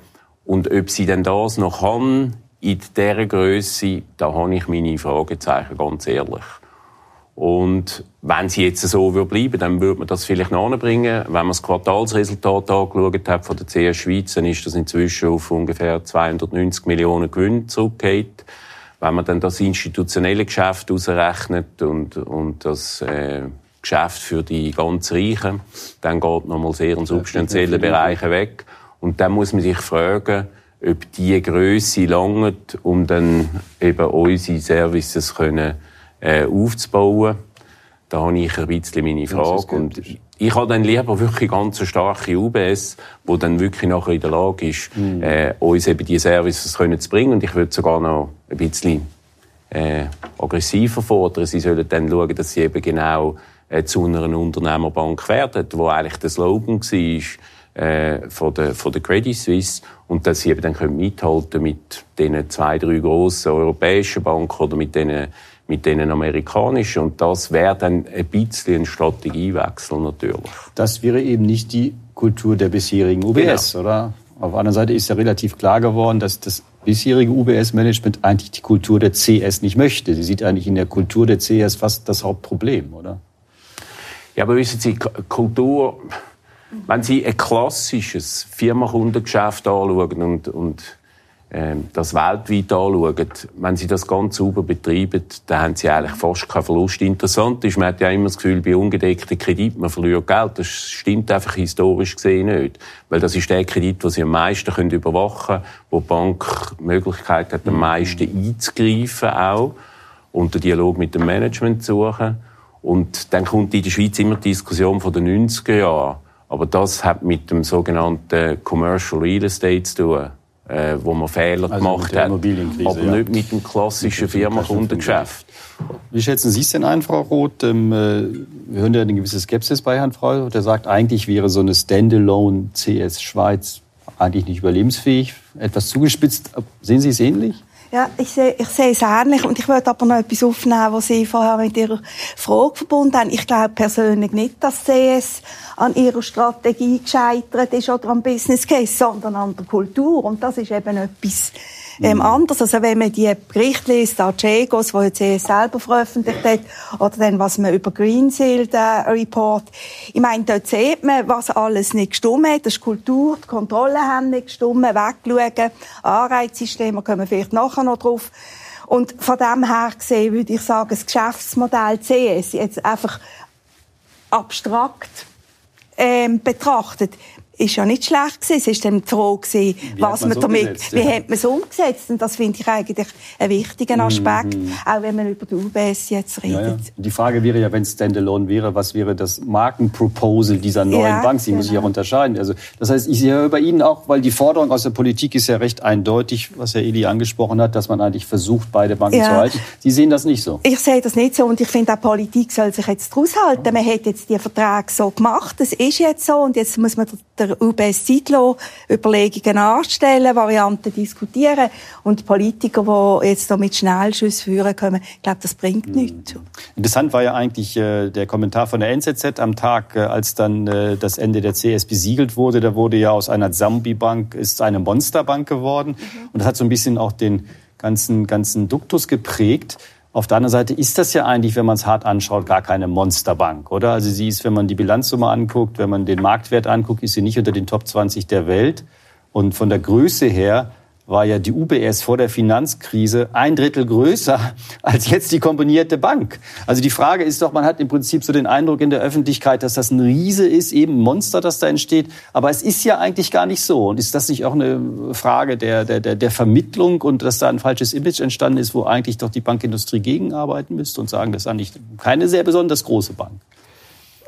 Und ob sie denn das noch kann, in dieser Größe, da habe ich meine Fragezeichen, ganz ehrlich. Und wenn sie jetzt so bleiben dann würde man das vielleicht noch anbringen. Wenn man das Quartalsresultat angeschaut hat von der CS Schweiz, dann ist das inzwischen auf ungefähr 290 Millionen Gewinn zurückgeht. Wenn man dann das institutionelle Geschäft ausrechnet und, und das äh, Geschäft für die ganz Reichen, dann geht nochmal sehr ein substanzieller Bereich weg. Und dann muss man sich fragen, ob diese Größe langt, um dann eben unsere Services können, äh, aufzubauen. Da habe ich ein bisschen meine Frage. Und ich habe dann lieber wirklich ganz eine starke UBS, die dann wirklich nachher in der Lage ist, mhm. äh, uns eben diese Services können zu bringen. Und ich würde sogar noch ein bisschen äh, aggressiver fordern. Sie sollen dann schauen, dass sie eben genau zu einer Unternehmerbank werden, wo eigentlich der Slogan war äh, von, der, von der Credit Suisse und dass sie eben dann können mithalten mit den zwei, drei grossen europäischen Banken oder mit denen mit den amerikanischen. Und das wäre dann ein bisschen ein Strategiewechsel natürlich. Das wäre eben nicht die Kultur der bisherigen UBS, genau. oder? Auf der anderen Seite ist ja relativ klar geworden, dass das bisherige UBS-Management eigentlich die Kultur der CS nicht möchte. Sie sieht eigentlich in der Kultur der CS fast das Hauptproblem, oder? Ja, aber wissen Sie, Kultur, wenn Sie ein klassisches Firmenkundengeschäft anschauen und, und äh, das weltweit anschauen, wenn Sie das ganz sauber betreiben, dann haben Sie eigentlich fast keinen Verlust. Interessant ist, man hat ja immer das Gefühl, bei ungedeckten Krediten, man verliert Geld. Das stimmt einfach historisch gesehen nicht. Weil das ist der Kredit, den Sie am meisten können überwachen können, wo die Bank die Möglichkeit hat, am meisten einzugreifen auch und den Dialog mit dem Management zu suchen. Und dann kommt in der Schweiz immer die Diskussion von den 90er Jahren. Aber das hat mit dem sogenannten Commercial Real Estate zu tun, äh, wo man Fehler also gemacht hat. Aber ja. nicht mit dem klassischen Firmenkundengeschäft. Wie schätzen Sie es denn ein, Frau Roth? Ähm, äh, wir hören ja eine gewisse Skepsis bei Herrn Freu. Der sagt, eigentlich wäre so eine Standalone CS Schweiz eigentlich nicht überlebensfähig. Etwas zugespitzt. Sehen Sie es ähnlich? Ja, ich sehe, ich sehe es ähnlich. Und ich würde aber noch etwas aufnehmen, was Sie vorher mit Ihrer Frage verbunden haben. Ich glaube persönlich nicht, dass CS an ihrer Strategie gescheitert ist oder am Business Case, sondern an der Kultur. Und das ist eben etwas, ähm, mhm. anders. Also wenn man die Berichte liest, Archegos, die jetzt CS selber veröffentlicht hat, oder dann, was man über Greensill, der Report, ich meine, dort sieht man, was alles nicht gestimmt hat. Das ist Kultur, die Kontrollen haben nicht gestimmt, wegschauen, Anreizsystem, da kommen wir vielleicht nachher noch drauf. Und von dem her gesehen würde ich sagen, das Geschäftsmodell CS jetzt einfach abstrakt ähm, betrachtet, ist ja nicht schlecht gewesen. Es war dann die Frage, was man damit, wie ja. hat man es umgesetzt? Und das finde ich eigentlich einen wichtigen mhm. Aspekt, mhm. auch wenn man über die UBS jetzt redet. Ja, ja. Die Frage wäre ja, wenn es Standalone wäre, was wäre das Markenproposal dieser neuen Bank? Sie genau. muss sich auch unterscheiden. Also, das heißt, ich sehe bei Ihnen auch, weil die Forderung aus der Politik ist ja recht eindeutig, was Herr Eli angesprochen hat, dass man eigentlich versucht, beide Banken zu halten. Sie sehen das nicht so? Ich sehe das nicht so und ich finde auch, Politik soll sich jetzt daraus halten. Man hat jetzt die Verträge so gemacht, das ist jetzt so und jetzt muss man der UBS lassen, Überlegungen anstellen, Varianten diskutieren. Und Politiker, die jetzt da mit Schnellschüssen führen können, ich glaube, das bringt mhm. nichts. Interessant war ja eigentlich äh, der Kommentar von der NZZ am Tag, äh, als dann äh, das Ende der CS besiegelt wurde. Da wurde ja aus einer Zombie-Bank ist eine Monsterbank geworden. Mhm. Und das hat so ein bisschen auch den ganzen, ganzen Duktus geprägt. Auf der anderen Seite ist das ja eigentlich, wenn man es hart anschaut, gar keine Monsterbank, oder? Also sie ist, wenn man die Bilanzsumme anguckt, wenn man den Marktwert anguckt, ist sie nicht unter den Top 20 der Welt. Und von der Größe her war ja die UBS vor der Finanzkrise ein Drittel größer als jetzt die kombinierte Bank. Also die Frage ist doch, man hat im Prinzip so den Eindruck in der Öffentlichkeit, dass das ein Riese ist, eben ein Monster, das da entsteht. Aber es ist ja eigentlich gar nicht so. Und ist das nicht auch eine Frage der, der, der, Vermittlung und dass da ein falsches Image entstanden ist, wo eigentlich doch die Bankindustrie gegenarbeiten müsste und sagen, das ist eigentlich keine sehr besonders große Bank?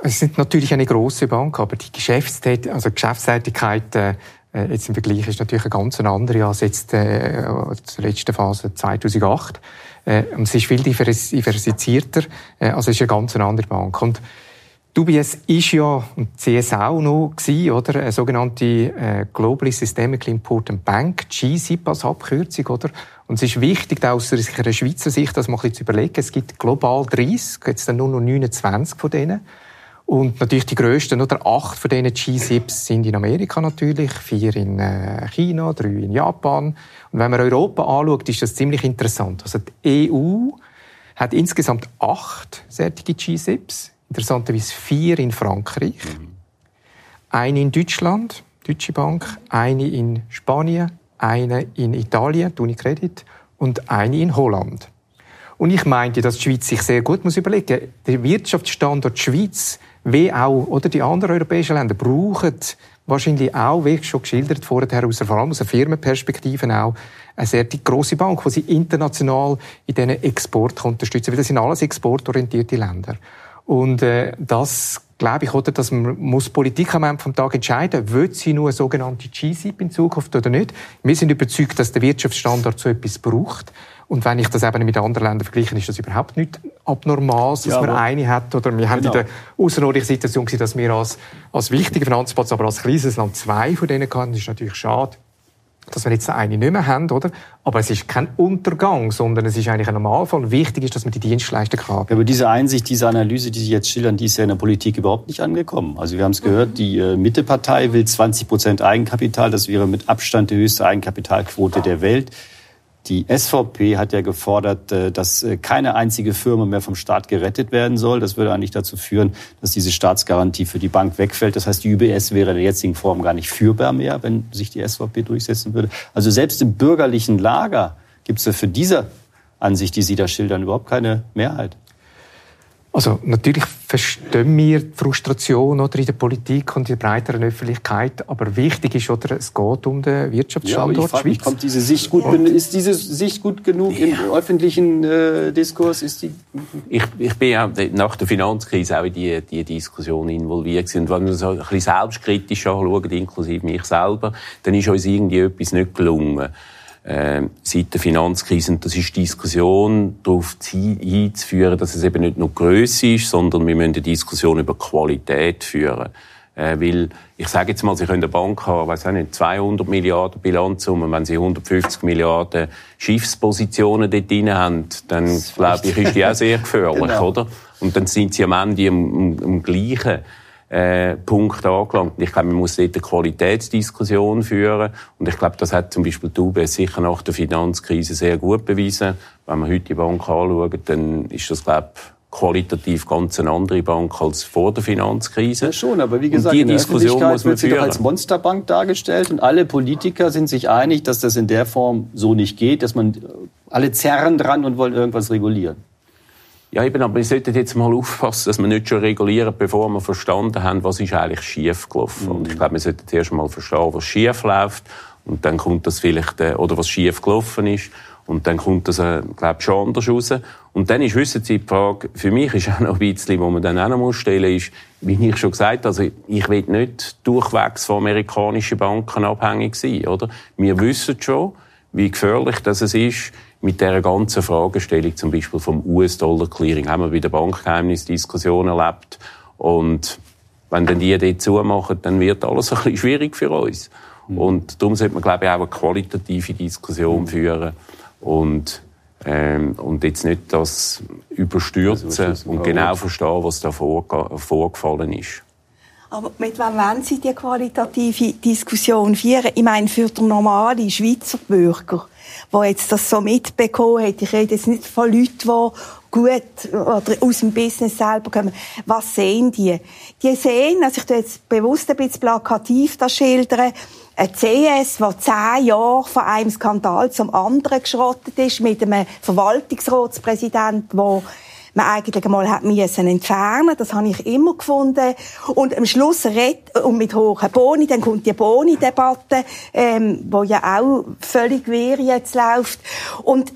Es ist natürlich eine große Bank, aber die Geschäftstätigkeit, also Geschäftstätigkeit äh, jetzt im Vergleich ist natürlich eine ganz andere als jetzt äh, zur letzten Phase 2008. Äh, und es ist viel diversifizierter, äh, also es ist eine ganz andere Bank. Und die UBS ist ja, und CS auch noch gewesen, oder? Eine sogenannte äh, Globally Systemically Important Bank, GSIP als Abkürzung, oder? Und es ist wichtig, aus einer Schweizer Sicht, das mal ein bisschen zu überlegen. Es gibt global 30, jetzt dann nur noch 29 von denen. Und natürlich die grössten, oder? Acht von diesen G-SIPs sind in Amerika natürlich, vier in äh, China, drei in Japan. Und wenn man Europa anschaut, ist das ziemlich interessant. Also die EU hat insgesamt acht solche G-SIPs. Interessanterweise vier in Frankreich. Mhm. Eine in Deutschland, Deutsche Bank, eine in Spanien, eine in Italien, die Unicredit, und eine in Holland. Und ich meinte, dass die Schweiz sich sehr gut muss überlegen muss. Der Wirtschaftsstandort Schweiz wie auch oder die anderen europäischen Länder brauchen wahrscheinlich auch, wie schon geschildert vorher, aus, vor allem aus der Firmenperspektive auch, eine sehr grosse Bank, die sie international in diesen Export unterstützen Weil das sind alles exportorientierte Länder. Und äh, das glaube ich, oder, dass man muss Politik am Ende vom Tag entscheiden, will sie nur eine sogenannte GSIP in Zukunft oder nicht. Wir sind überzeugt, dass der Wirtschaftsstandard so etwas braucht. Und wenn ich das eben mit anderen Ländern vergleiche, ist das überhaupt nicht abnormal, dass ja, man eine hat. Oder wir genau. haben in genau. der außerordentlichen Situation gesehen, dass wir als, als wichtiger Finanzplatz, aber als kleines Land zwei von denen hatten. Das ist natürlich schade dass wir jetzt eine nicht mehr haben, oder? Aber es ist kein Untergang, sondern es ist eigentlich ein Normalfall. Wichtig ist, dass man die Dienstleister kann. Aber diese Einsicht, diese Analyse, die Sie jetzt schildern, die ist ja in der Politik überhaupt nicht angekommen. Also wir haben es gehört, die äh, Mittepartei will 20 Prozent Eigenkapital. Das wäre mit Abstand die höchste Eigenkapitalquote der Welt. Die SVP hat ja gefordert, äh, dass äh, keine einzige Firma mehr vom Staat gerettet werden soll. Das würde eigentlich dazu führen, dass diese Staatsgarantie für die Bank wegfällt. Das heißt, die UBS wäre in der jetzigen Form gar nicht führbar mehr, wenn sich die SVP durchsetzen würde. Also selbst im bürgerlichen Lager gibt es ja für diese Ansicht, die Sie da schildern, überhaupt keine Mehrheit. Also natürlich verstehen wir die Frustration oder in der Politik und in der breiteren Öffentlichkeit, aber wichtig ist, oder, es geht um den Wirtschaftsstandort ja, Schweiz. Kommt diese Sicht gut, ist diese Sicht gut genug ja. im öffentlichen äh, Diskurs? Ist die ich, ich bin ja nach der Finanzkrise auch in die, die Diskussion involviert gewesen. Und wenn wir so ein bisschen selbstkritisch anschauen, inklusive mich selber, dann ist uns irgendwie etwas nicht gelungen äh, seit der Finanzkrise. Und das ist die Diskussion darauf hinzuführen, dass es eben nicht nur Größe ist, sondern wir müssen eine Diskussion über Qualität führen. Äh, weil, ich sage jetzt mal, Sie können eine Bank haben, weiß auch nicht, 200 Milliarden Bilanzsumme. Wenn Sie 150 Milliarden Schiffspositionen dort drin haben, dann, glaube ich, ist die auch sehr gefährlich, genau. oder? Und dann sind Sie am Ende am, am, am gleichen äh, Punkt angelangt. Ich glaube, man muss dort eine Qualitätsdiskussion führen. Und ich glaube, das hat zum Beispiel die UBS sicher nach der Finanzkrise sehr gut bewiesen. Wenn man heute die Bank anschaut, dann ist das, glaube ich, qualitativ ganz eine andere Bank als vor der Finanzkrise. Ja, schon, aber wie gesagt, und die in der Diskussion muss man wird sie doch als Monsterbank dargestellt und alle Politiker sind sich einig, dass das in der Form so nicht geht, dass man alle zerren dran und wollen irgendwas regulieren. Ja, eben, aber wir sollten jetzt mal aufpassen, dass wir nicht schon regulieren, bevor wir verstanden haben, was ist eigentlich schief gelaufen. Mhm. Und ich glaube, wir sollten zuerst mal verstehen, was schief läuft. Und dann kommt das vielleicht, äh, oder was schief gelaufen ist. Und dann kommt das, äh, glaube ich, schon anders raus. Und dann ist, die Frage, für mich ist auch noch ein bisschen, wo man dann auch noch muss stellen ist, wie ich schon gesagt habe, also ich will nicht durchwegs von amerikanischen Banken abhängig sein, oder? Wir wissen schon, wie gefährlich das ist, mit der ganzen Fragestellung zum Beispiel vom US-Dollar-Clearing haben wir bei der Bankgeheimnisdiskussion erlebt. Und wenn dann die dort zumachen, dann wird alles ein bisschen schwierig für uns. Mhm. Und darum sollte man, glaube ich, auch eine qualitative Diskussion mhm. führen und, ähm, und jetzt nicht das überstürzen also, und genau verstehen, was da vorgefallen ist. Aber mit wem wollen Sie die qualitative Diskussion führen? Ich meine, für den normalen Schweizer Bürger die jetzt das so mitbekommen hat. Ich rede jetzt nicht von Leuten, die gut oder aus dem Business selber kommen. Was sehen die? Die sehen, also ich tue jetzt bewusst ein bisschen plakativ das schildern, ein CS, der zehn Jahre von einem Skandal zum anderen geschrottet ist, mit einem Verwaltungsratspräsidenten, der man eigentlich einmal hat müssen entfernen. Das habe ich immer gefunden. Und am Schluss redet, und mit hohen Boni, dann kommt die Boni-Debatte, ähm, wo ja auch völlig wehr jetzt läuft. Und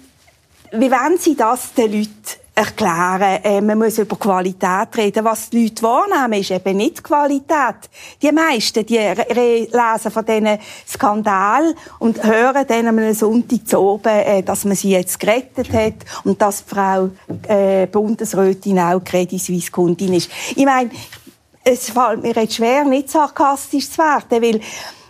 wie wollen Sie das den Leuten erklären. Äh, man muss über Qualität reden. Was die Leute wahrnehmen, ist eben nicht Qualität. Die meisten, die lesen von diesen Skandalen und hören dann am Sonntag zu oben, äh, dass man sie jetzt gerettet hat und dass die Frau äh, Bundesrätin auch Credit Suisse Kundin ist. Ich meine, es fällt mir jetzt schwer, nicht sarkastisch zu werden, weil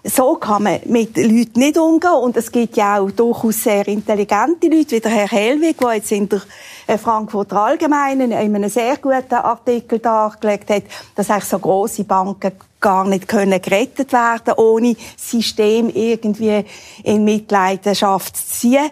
so kann man mit Leuten nicht umgehen. Und es gibt ja auch durchaus sehr intelligente Leute, wie der Herr Hellwig, der jetzt in der äh, Frankfurter Allgemeinen in einem sehr guten Artikel dargelegt hat, dass eigentlich so große Banken gar nicht können gerettet werden, ohne System irgendwie in Mitleidenschaft zu ziehen.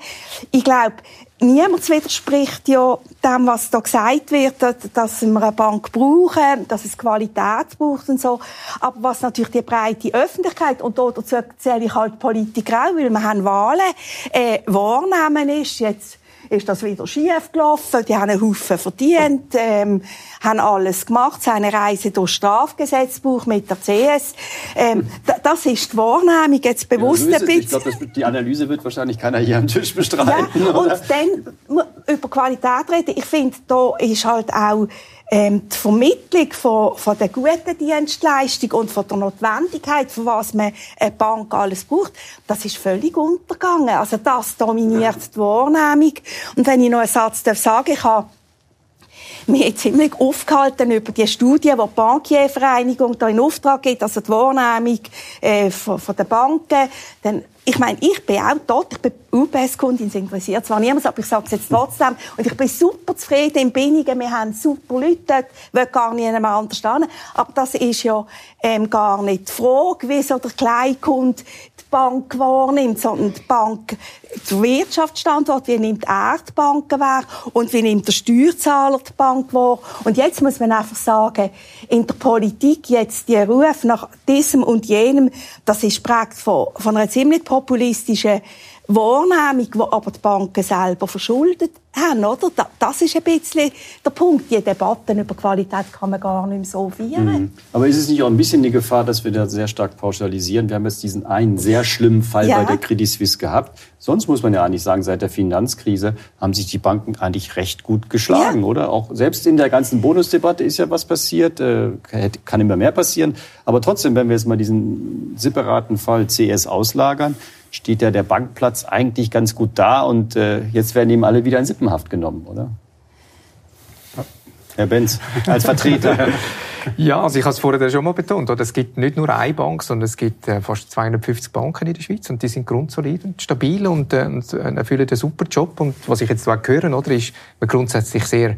Ich glaube, niemand widerspricht ja dem, was da gesagt wird, dass wir eine Bank brauchen, dass es Qualität braucht und so. Aber was natürlich die breite Öffentlichkeit, und dazu zähle ich halt Politiker auch, weil wir haben Wahlen, äh, wahrnehmen ist jetzt, ist das wieder schief gelaufen. Die haben einen Haufen verdient, ähm, haben alles gemacht. Seine Reise durch Strafgesetzbuch mit der CS. Ähm, das ist die Wahrnehmung jetzt bewusst ein bisschen. Ich glaube, die Analyse wird wahrscheinlich keiner hier am Tisch bestreiten. Ja, und dann über Qualität reden. Ich finde, da ist halt auch ähm, die Vermittlung von, von der guten Dienstleistung und von der Notwendigkeit, für was man eine Bank alles braucht, das ist völlig untergegangen. Also das dominiert die Wahrnehmung. Und wenn ich noch einen Satz darf sagen, ich habe mich ziemlich aufgehalten über die Studie, die die Bankiervereinigung da in Auftrag gibt, also die Wahrnehmung äh, von, von den Banken. Dann ich meine, ich bin auch dort, ich bin UBS-Kundin, interessiert zwar niemand, aber ich sage es jetzt trotzdem. Und ich bin super zufrieden in Binningen, wir haben super Leute dort, will gar niemand anders hin. Aber das ist ja ähm, gar nicht die Frage, wie so der Kleinkunde Bank wahrnimmt, sondern die Bank, der Wirtschaftsstandort, wie nimmt er die Banken wahr und wie nimmt der Steuerzahler die Bank wahr. Und jetzt muss man einfach sagen, in der Politik jetzt die Ruf nach diesem und jenem, das ist prägt von, von einer ziemlich populistischen Wahrnehmung, die aber die Banken selber verschuldet haben, oder? Das ist ein bisschen der Punkt. Die Debatten über Qualität kann man gar nicht mehr so führen. Mhm. Aber ist es nicht auch ein bisschen die Gefahr, dass wir da sehr stark pauschalisieren? Wir haben jetzt diesen einen sehr schlimmen Fall ja. bei der Credit Suisse gehabt. Sonst muss man ja eigentlich sagen, seit der Finanzkrise haben sich die Banken eigentlich recht gut geschlagen, ja. oder? Auch selbst in der ganzen Bonusdebatte ist ja was passiert, äh, kann immer mehr passieren. Aber trotzdem, wenn wir jetzt mal diesen separaten Fall CS auslagern, steht ja der Bankplatz eigentlich ganz gut da und äh, jetzt werden ihm alle wieder in Sippenhaft genommen, oder? Herr Benz, als Vertreter. ja, also ich habe es vorher schon mal betont. Es gibt nicht nur eine Bank, sondern es gibt äh, fast 250 Banken in der Schweiz und die sind grundsolid und stabil und, äh, und äh, erfüllen einen super Job. Und was ich jetzt auch höre, oder, ist man grundsätzlich sehr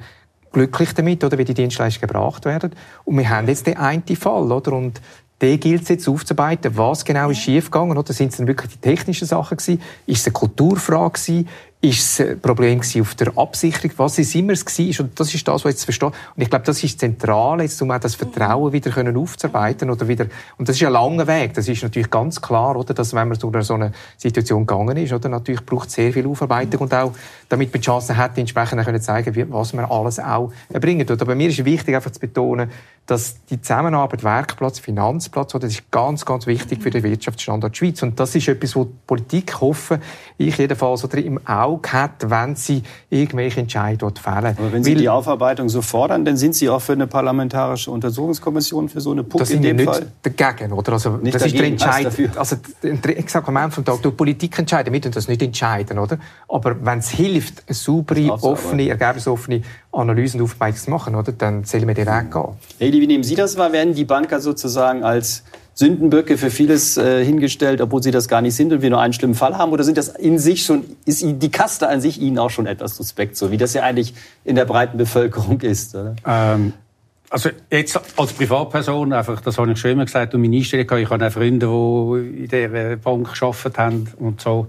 glücklich damit, oder, wie die Dienstleistungen gebracht werden. Und wir haben jetzt den einen Fall, oder? Und den gilt es jetzt aufzuarbeiten. Was genau ist schiefgegangen? Oder sind es denn wirklich die technischen Sachen gewesen? Ist es eine Kulturfrage gewesen? Ist es ein Problem auf der Absicherung? Was es immer es war? Und das ist das, was jetzt verstehe. Und ich glaube, das ist zentral, jetzt, um auch das Vertrauen wieder können aufzuarbeiten oder wieder. Und das ist ein langer Weg. Das ist natürlich ganz klar, oder, dass wenn man durch so eine Situation gegangen ist, oder, natürlich braucht es sehr viel Aufarbeitung und auch, damit man die Chance hat, entsprechend können zeigen, was man alles auch erbringt. Und bei mir ist wichtig, einfach zu betonen, dass die Zusammenarbeit Werkplatz, Finanzplatz, das ist ganz, ganz wichtig für den Wirtschaftsstandort Schweiz. Und das ist etwas, wo die Politik, hoffe ich jedenfalls, oder im Auge hat, wenn sie irgendwelche Entscheidungen fällen. Aber wenn Sie Weil, die Aufarbeitung so fordern, dann sind Sie auch für eine parlamentarische Untersuchungskommission, für so eine PUC das in dem Fall? dagegen, oder? Also, nicht das dagegen, ist der Entscheid. Also, sage am Ende vom Tag, die Politik entscheiden, wir das nicht entscheiden, oder? Aber wenn es hilft, eine saubere, offene, ergebnisoffene Analyse und Aufarbeitung zu machen, oder? Dann sollen wir den Weg gehen. Hey, wie nehmen Sie das wahr? Werden die Banker sozusagen als Sündenböcke für vieles äh, hingestellt, obwohl sie das gar nicht sind und wir nur einen schlimmen Fall haben? Oder sind das in sich schon, ist die Kaste an sich Ihnen auch schon etwas suspekt, so wie das ja eigentlich in der breiten Bevölkerung ist? Oder? Ähm, also jetzt als Privatperson, einfach, das habe ich schon immer gesagt, und meine Einstellung, ich habe auch Freunde, die in dieser Bank gearbeitet haben und so.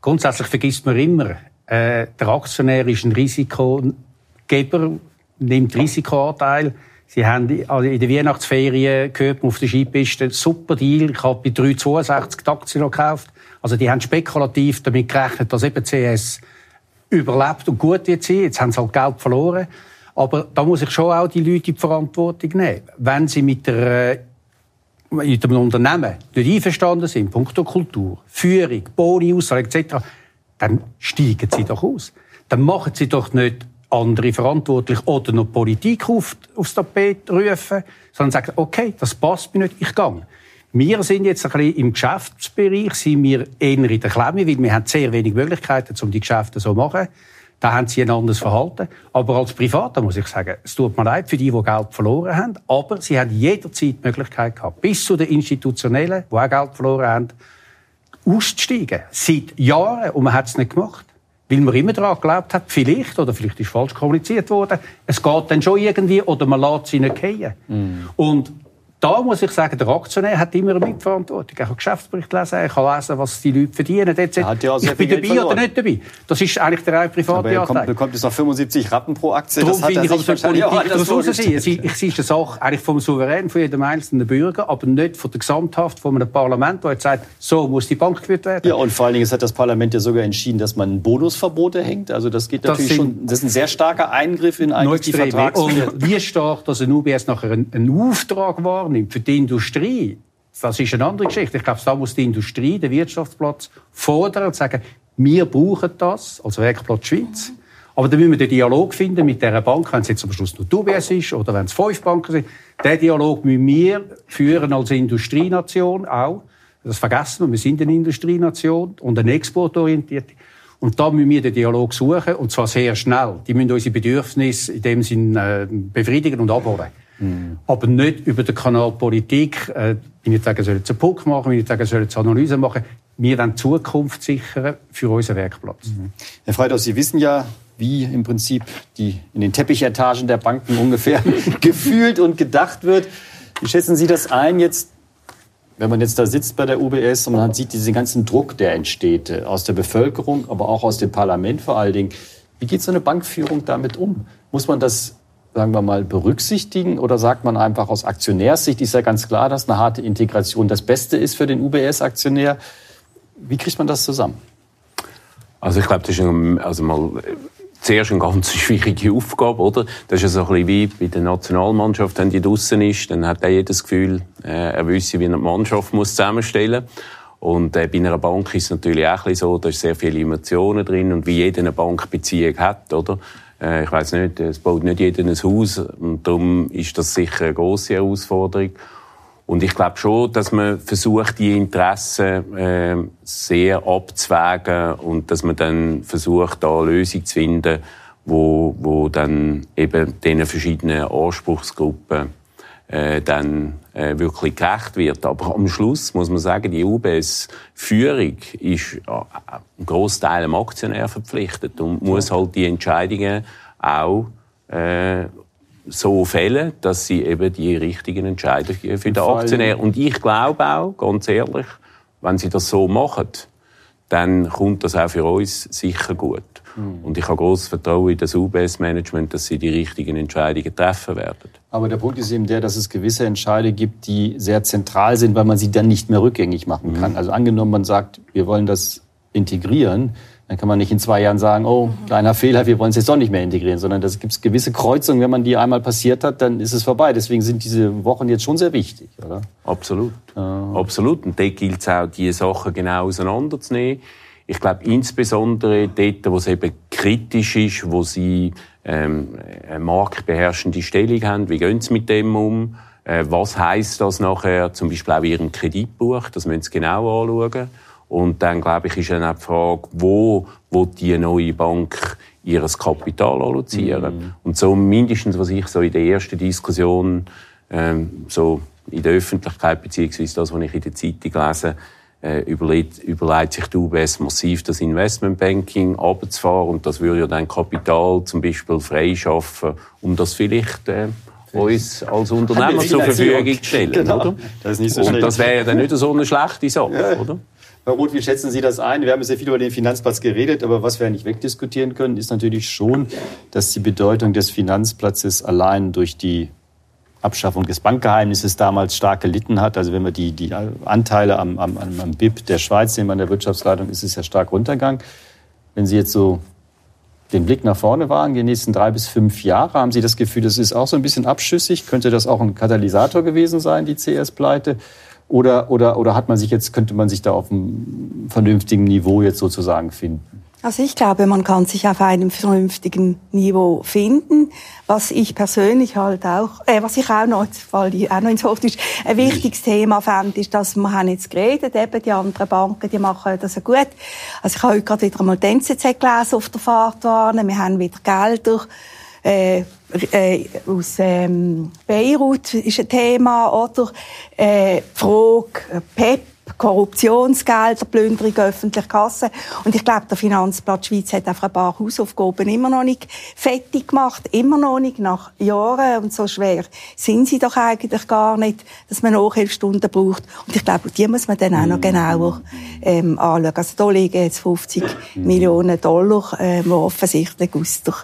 Grundsätzlich vergisst man immer, äh, der Aktionär ist ein Risikogeber, nimmt Risikoanteil. Sie haben also in der Weihnachtsferien gehört auf der Skipiste, super Deal. Ich habe bei 3,62 die Aktien noch gekauft. Also die haben spekulativ damit gerechnet, dass eben CS überlebt und gut wird sein. Jetzt haben sie halt Geld verloren. Aber da muss ich schon auch die Leute in die Verantwortung nehmen. Wenn sie mit der äh, mit dem Unternehmen nicht einverstanden sind, punkto Kultur, Führung, Boni, Aussage etc., dann steigen sie doch aus. Dann machen sie doch nicht andere verantwortlich oder noch Politik auf, aufs Tapet rufen, sondern sagen, okay, das passt mir nicht, ich gehe. Wir sind jetzt ein bisschen im Geschäftsbereich, sind wir eher in der Klemme, weil wir haben sehr wenig Möglichkeiten, um die Geschäfte so zu machen. Da haben sie ein anderes Verhalten. Aber als Privater muss ich sagen, es tut mir leid für die, die Geld verloren haben. Aber sie haben jederzeit die Möglichkeit gehabt, bis zu den Institutionellen, die auch Geld verloren haben, auszusteigen. Seit Jahren. Und man hat es nicht gemacht weil man immer daran geglaubt hat, vielleicht, oder vielleicht ist falsch kommuniziert worden, es geht dann schon irgendwie, oder man lässt sie nicht gehen. Mm. Und da muss ich sagen, der Aktionär hat immer eine Mitverantwortung. Ich kann Geschäftsbericht lesen, ich kann lesen, was die Leute verdienen, etc. Ja ich bin dabei Geld oder nicht dabei. Das ist eigentlich der reine private Aber er kommt, bekommt jetzt noch 75 Rappen pro Aktie. Darum finde ich, aber so Politik daraus rausziehen. Ich sehe eine Sache eigentlich vom Souverän, von jedem einzelnen Bürger, aber nicht von der Gesamthaft von einem Parlament, das jetzt sagt, so muss die Bank geführt werden. Ja, und vor allen Dingen hat das Parlament ja sogar entschieden, dass man Bonusverbote hängt. Also das geht natürlich das schon, das ist ein sehr starker Eingriff in eigentlich die Vertrags... Und wie stark, dass ein UBS nachher einen, einen Auftrag wahrnimmt für die Industrie, das ist eine andere Geschichte. Ich glaube, da muss die Industrie, der Wirtschaftsplatz fordern und sagen, wir brauchen das als Werkplatz Schweiz. Aber dann müssen wir den Dialog finden mit dieser Bank, wenn es jetzt am Schluss nur die UBS ist oder wenn es fünf Banken sind. Den Dialog müssen wir führen als Industrienation auch. Das vergessen wir. Wir sind eine Industrienation und eine exportorientierte. Und da müssen wir den Dialog suchen, und zwar sehr schnell. Die müssen unsere Bedürfnisse in dem Sinn äh, befriedigen und abholen. Mhm. Aber nicht über den Kanal Politik. Äh, ich nicht sagen, sollen einen Puck machen, ich nicht sagen, sollen eine Analyse machen. Wir wollen Zukunft sichern für unseren Werkplatz. Mhm. Herr Freitag, Sie wissen ja, wie im Prinzip die, in den Teppichetagen der Banken ungefähr gefühlt und gedacht wird. Wie schätzen Sie das ein jetzt, wenn man jetzt da sitzt bei der UBS und man sieht diesen ganzen Druck, der entsteht äh, aus der Bevölkerung, aber auch aus dem Parlament vor allen Dingen. Wie geht so eine Bankführung damit um? Muss man das sagen wir mal, berücksichtigen? Oder sagt man einfach aus Aktionärssicht, ist ja ganz klar, dass eine harte Integration das Beste ist für den UBS-Aktionär. Wie kriegt man das zusammen? Also ich glaube, das ist ein, also mal zuerst eine ganz schwierige Aufgabe, oder? Das ist so ein bisschen wie bei der Nationalmannschaft, wenn die draußen ist, dann hat er jedes Gefühl, äh, er wüsste, wie er die Mannschaft muss zusammenstellen muss. Und äh, bei einer Bank ist es natürlich auch ein bisschen so, da ist sehr viele Emotionen drin und wie jede eine Bankbeziehung hat, oder? Äh, ich weiß nicht, es baut nicht jeder ein Haus und darum ist das sicher eine große Herausforderung. Und ich glaube schon, dass man versucht, die Interessen äh, sehr abzuwägen und dass man dann versucht, da eine Lösung zu finden, wo, wo dann eben diesen verschiedenen Anspruchsgruppen äh, dann äh, wirklich gerecht wird. Aber am Schluss muss man sagen, die UBS-Führung ist äh, ein Großteil dem Aktionär verpflichtet und muss halt die Entscheidungen auch äh, so fällen, dass sie eben die richtigen Entscheidungen für den Aktionär. Und ich glaube auch, ganz ehrlich, wenn sie das so machen, dann kommt das auch für uns sicher gut. Mhm. Und ich habe großes Vertrauen in das UBS-Management, dass sie die richtigen Entscheidungen treffen werden. Aber der Punkt ist eben der, dass es gewisse Entscheidungen gibt, die sehr zentral sind, weil man sie dann nicht mehr rückgängig machen kann. Mhm. Also angenommen, man sagt, wir wollen das integrieren, dann kann man nicht in zwei Jahren sagen, oh, kleiner Fehler, wir wollen es jetzt doch nicht mehr integrieren, sondern das gibt gewisse Kreuzungen, wenn man die einmal passiert hat, dann ist es vorbei. Deswegen sind diese Wochen jetzt schon sehr wichtig, oder? Absolut. Ja. Absolut. Und da gilt es auch, diese Sachen genau auseinanderzunehmen. Ich glaube, insbesondere dort, wo es eben kritisch ist, wo sie ähm, eine marktbeherrschende Stellung haben, wie gehen sie mit dem um? Äh, was heißt das nachher, zum Beispiel auch in ihrem Kreditbuch? Das müssen sie genau anschauen. Und dann, glaube ich, ist dann auch die Frage, wo wird die neue Bank ihres Kapital allozieren? Mhm. Und so mindestens, was ich so in der ersten Diskussion ähm, so in der Öffentlichkeit beziehungsweise das, was ich in der Zeitung lese, äh, überlegt, überlegt sich die UBS massiv das Investmentbanking abzufahren und das würde ja dann Kapital zum Beispiel freischaffen, um das vielleicht äh, uns als Unternehmer zur Verfügung zu stellen. Genau. Oder? Das ist nicht so und das wäre ja dann nicht so eine schlechte Sache, ja. oder? Herr Roth, wie schätzen Sie das ein? Wir haben sehr viel über den Finanzplatz geredet, aber was wir nicht wegdiskutieren können, ist natürlich schon, dass die Bedeutung des Finanzplatzes allein durch die Abschaffung des Bankgeheimnisses damals stark gelitten hat. Also wenn wir die, die Anteile am, am, am BIP der Schweiz nehmen, an der Wirtschaftsleitung, ist es ja stark runtergegangen. Wenn Sie jetzt so den Blick nach vorne wagen, die nächsten drei bis fünf Jahre, haben Sie das Gefühl, das ist auch so ein bisschen abschüssig? Könnte das auch ein Katalysator gewesen sein, die CS-Pleite? Oder, oder, oder hat man sich jetzt, könnte man sich da auf einem vernünftigen Niveau jetzt sozusagen finden? Also ich glaube, man kann sich auf einem vernünftigen Niveau finden. Was ich persönlich halt auch, äh, was ich auch noch, weil ich auch noch ins Hochdeutsch, ein wichtiges Thema fand, ist, dass wir haben jetzt geredet, eben die anderen Banken, die machen das ja gut. Also ich habe heute gerade wieder mal die NZZ gelesen auf der Fahrtbahn. Wir haben wieder Gelder äh, äh, aus ähm, Beirut ist ein Thema, oder? Äh, Frage äh, PEP, Korruptionsgelder, Plünderung öffentlicher Kassen. Und ich glaube, der Finanzplatz Schweiz hat einfach ein paar Hausaufgaben immer noch nicht fertig gemacht. Immer noch nicht, nach Jahren. Und so schwer sind sie doch eigentlich gar nicht, dass man Nachhilfestunden braucht. Und ich glaube, die muss man dann auch noch genauer ähm, anschauen. Also da liegen jetzt 50 Millionen Dollar, ähm, die offensichtlich aus der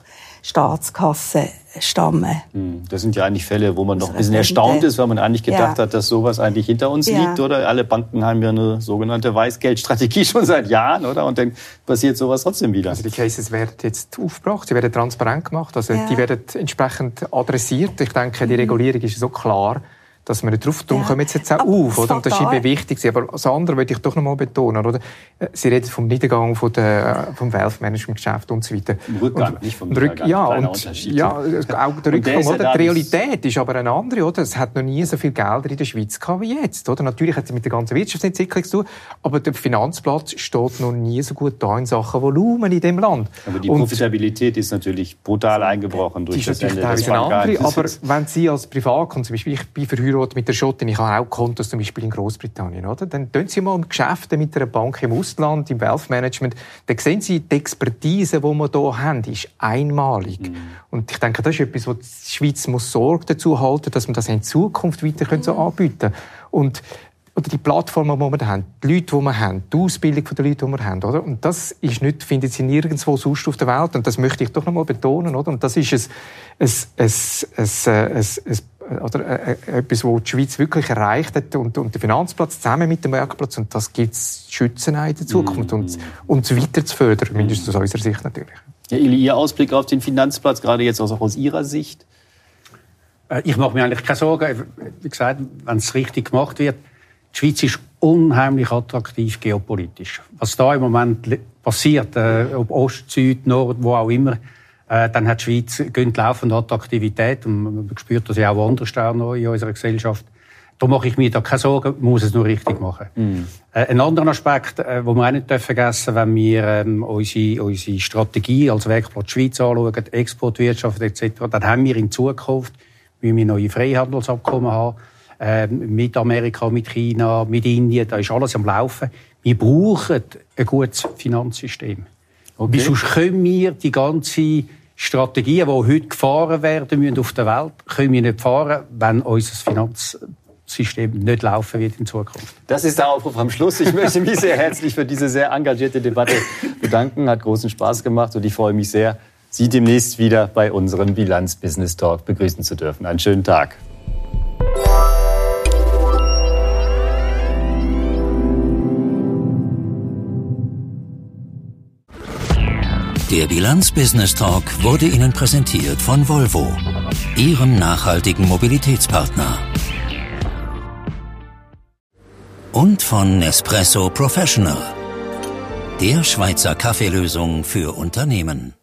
Staatskasse stammen. Hm, das sind ja eigentlich Fälle, wo man noch ein bisschen erstaunt ist, weil man eigentlich gedacht ja. hat, dass sowas eigentlich hinter uns ja. liegt, oder? Alle Banken haben ja eine sogenannte Weißgeldstrategie schon seit Jahren, oder? Und dann passiert sowas trotzdem wieder. Also die Cases werden jetzt aufgebracht, sie werden transparent gemacht, also ja. die werden entsprechend adressiert. Ich denke, die mhm. Regulierung ist so klar, dass wir nicht drauf tun, ja. kommen jetzt, jetzt auch Aber auf, oder? Und das ist eben wichtig. Aber das andere möchte ich doch noch mal betonen, oder? Äh, Sie reden vom Niedergang von der, vom Wealth Management Geschäft und so weiter. Im Rückgang, und, nicht vom Rück, Ja, und, ja, auch der Rückgang, oder? Die Realität ist aber eine andere, oder? Es hat noch nie so viel Gelder in der Schweiz gehabt wie jetzt, oder? Natürlich hat es mit der ganzen Wirtschaftsentwicklung zu tun, aber der Finanzplatz steht noch nie so gut da in Sachen Volumen in dem Land. Aber die Profitabilität und, ist natürlich brutal eingebrochen durch das Ende des andere, Aber wenn Sie als Privatkunde, zum Beispiel, ich bin verheiratet verheiratet mit der Schottin, ich habe auch Kontos zum Beispiel in Großbritannien, oder? Dann tun Sie mal Geschäfte mit einer Bank im Ausland, im Wealth Management, dann sehen Sie, die Expertise, die wir hier haben, ist einmalig. Mhm. Und ich denke, das ist etwas, wo die Schweiz muss Sorge dazu halten, dass wir das in Zukunft weiter mhm. so anbieten können. Und oder die Plattformen, die wir haben, die Leute, die wir haben, die Ausbildung der Leute, die wir haben, oder? Und das ist nicht, findet Sie nirgendwo sonst auf der Welt. Und das möchte ich doch noch mal betonen, oder? Und das ist ein, ein, ein, ein, ein, ein oder äh, äh, etwas, wo die Schweiz wirklich erreicht hat und, und der Finanzplatz zusammen mit dem Marktplatz und das gilt es zu schützen in der Zukunft mm. und, und weiter zu fördern, mindestens aus unserer Sicht natürlich. Ja, Ili, Ihr Ausblick auf den Finanzplatz, gerade jetzt auch aus Ihrer Sicht? Äh, ich mache mir eigentlich keine Sorgen. Wie gesagt, wenn es richtig gemacht wird, die Schweiz ist unheimlich attraktiv geopolitisch. Was da im Moment passiert, äh, ob Ost, Süd, Nord, wo auch immer, äh, dann hat die Schweiz gönnt laufend Attraktivität und man spürt das ja auch woanders auch noch in unserer Gesellschaft. Da mache ich mir da keine Sorgen, muss es nur richtig machen. Äh, ein anderer Aspekt, äh, wo wir auch nicht vergessen wenn wir ähm, unsere, unsere Strategie als Werkplatz Schweiz anschauen, Exportwirtschaft etc., dann haben wir in Zukunft, wie wir neue Freihandelsabkommen haben, äh, mit Amerika, mit China, mit Indien, da ist alles am Laufen. Wir brauchen ein gutes Finanzsystem. Okay. Wie sonst können wir die ganze Strategien, die heute gefahren werden müssen auf der Welt, können wir nicht fahren, wenn unser Finanzsystem nicht laufen wird in Zukunft. Das ist der Aufruf am Schluss. Ich möchte mich sehr herzlich für diese sehr engagierte Debatte bedanken. Hat großen Spaß gemacht und ich freue mich sehr, Sie demnächst wieder bei unserem Bilanz Business Talk begrüßen zu dürfen. Einen schönen Tag. Der Bilanz Business Talk wurde Ihnen präsentiert von Volvo, Ihrem nachhaltigen Mobilitätspartner. Und von Nespresso Professional, der Schweizer Kaffeelösung für Unternehmen.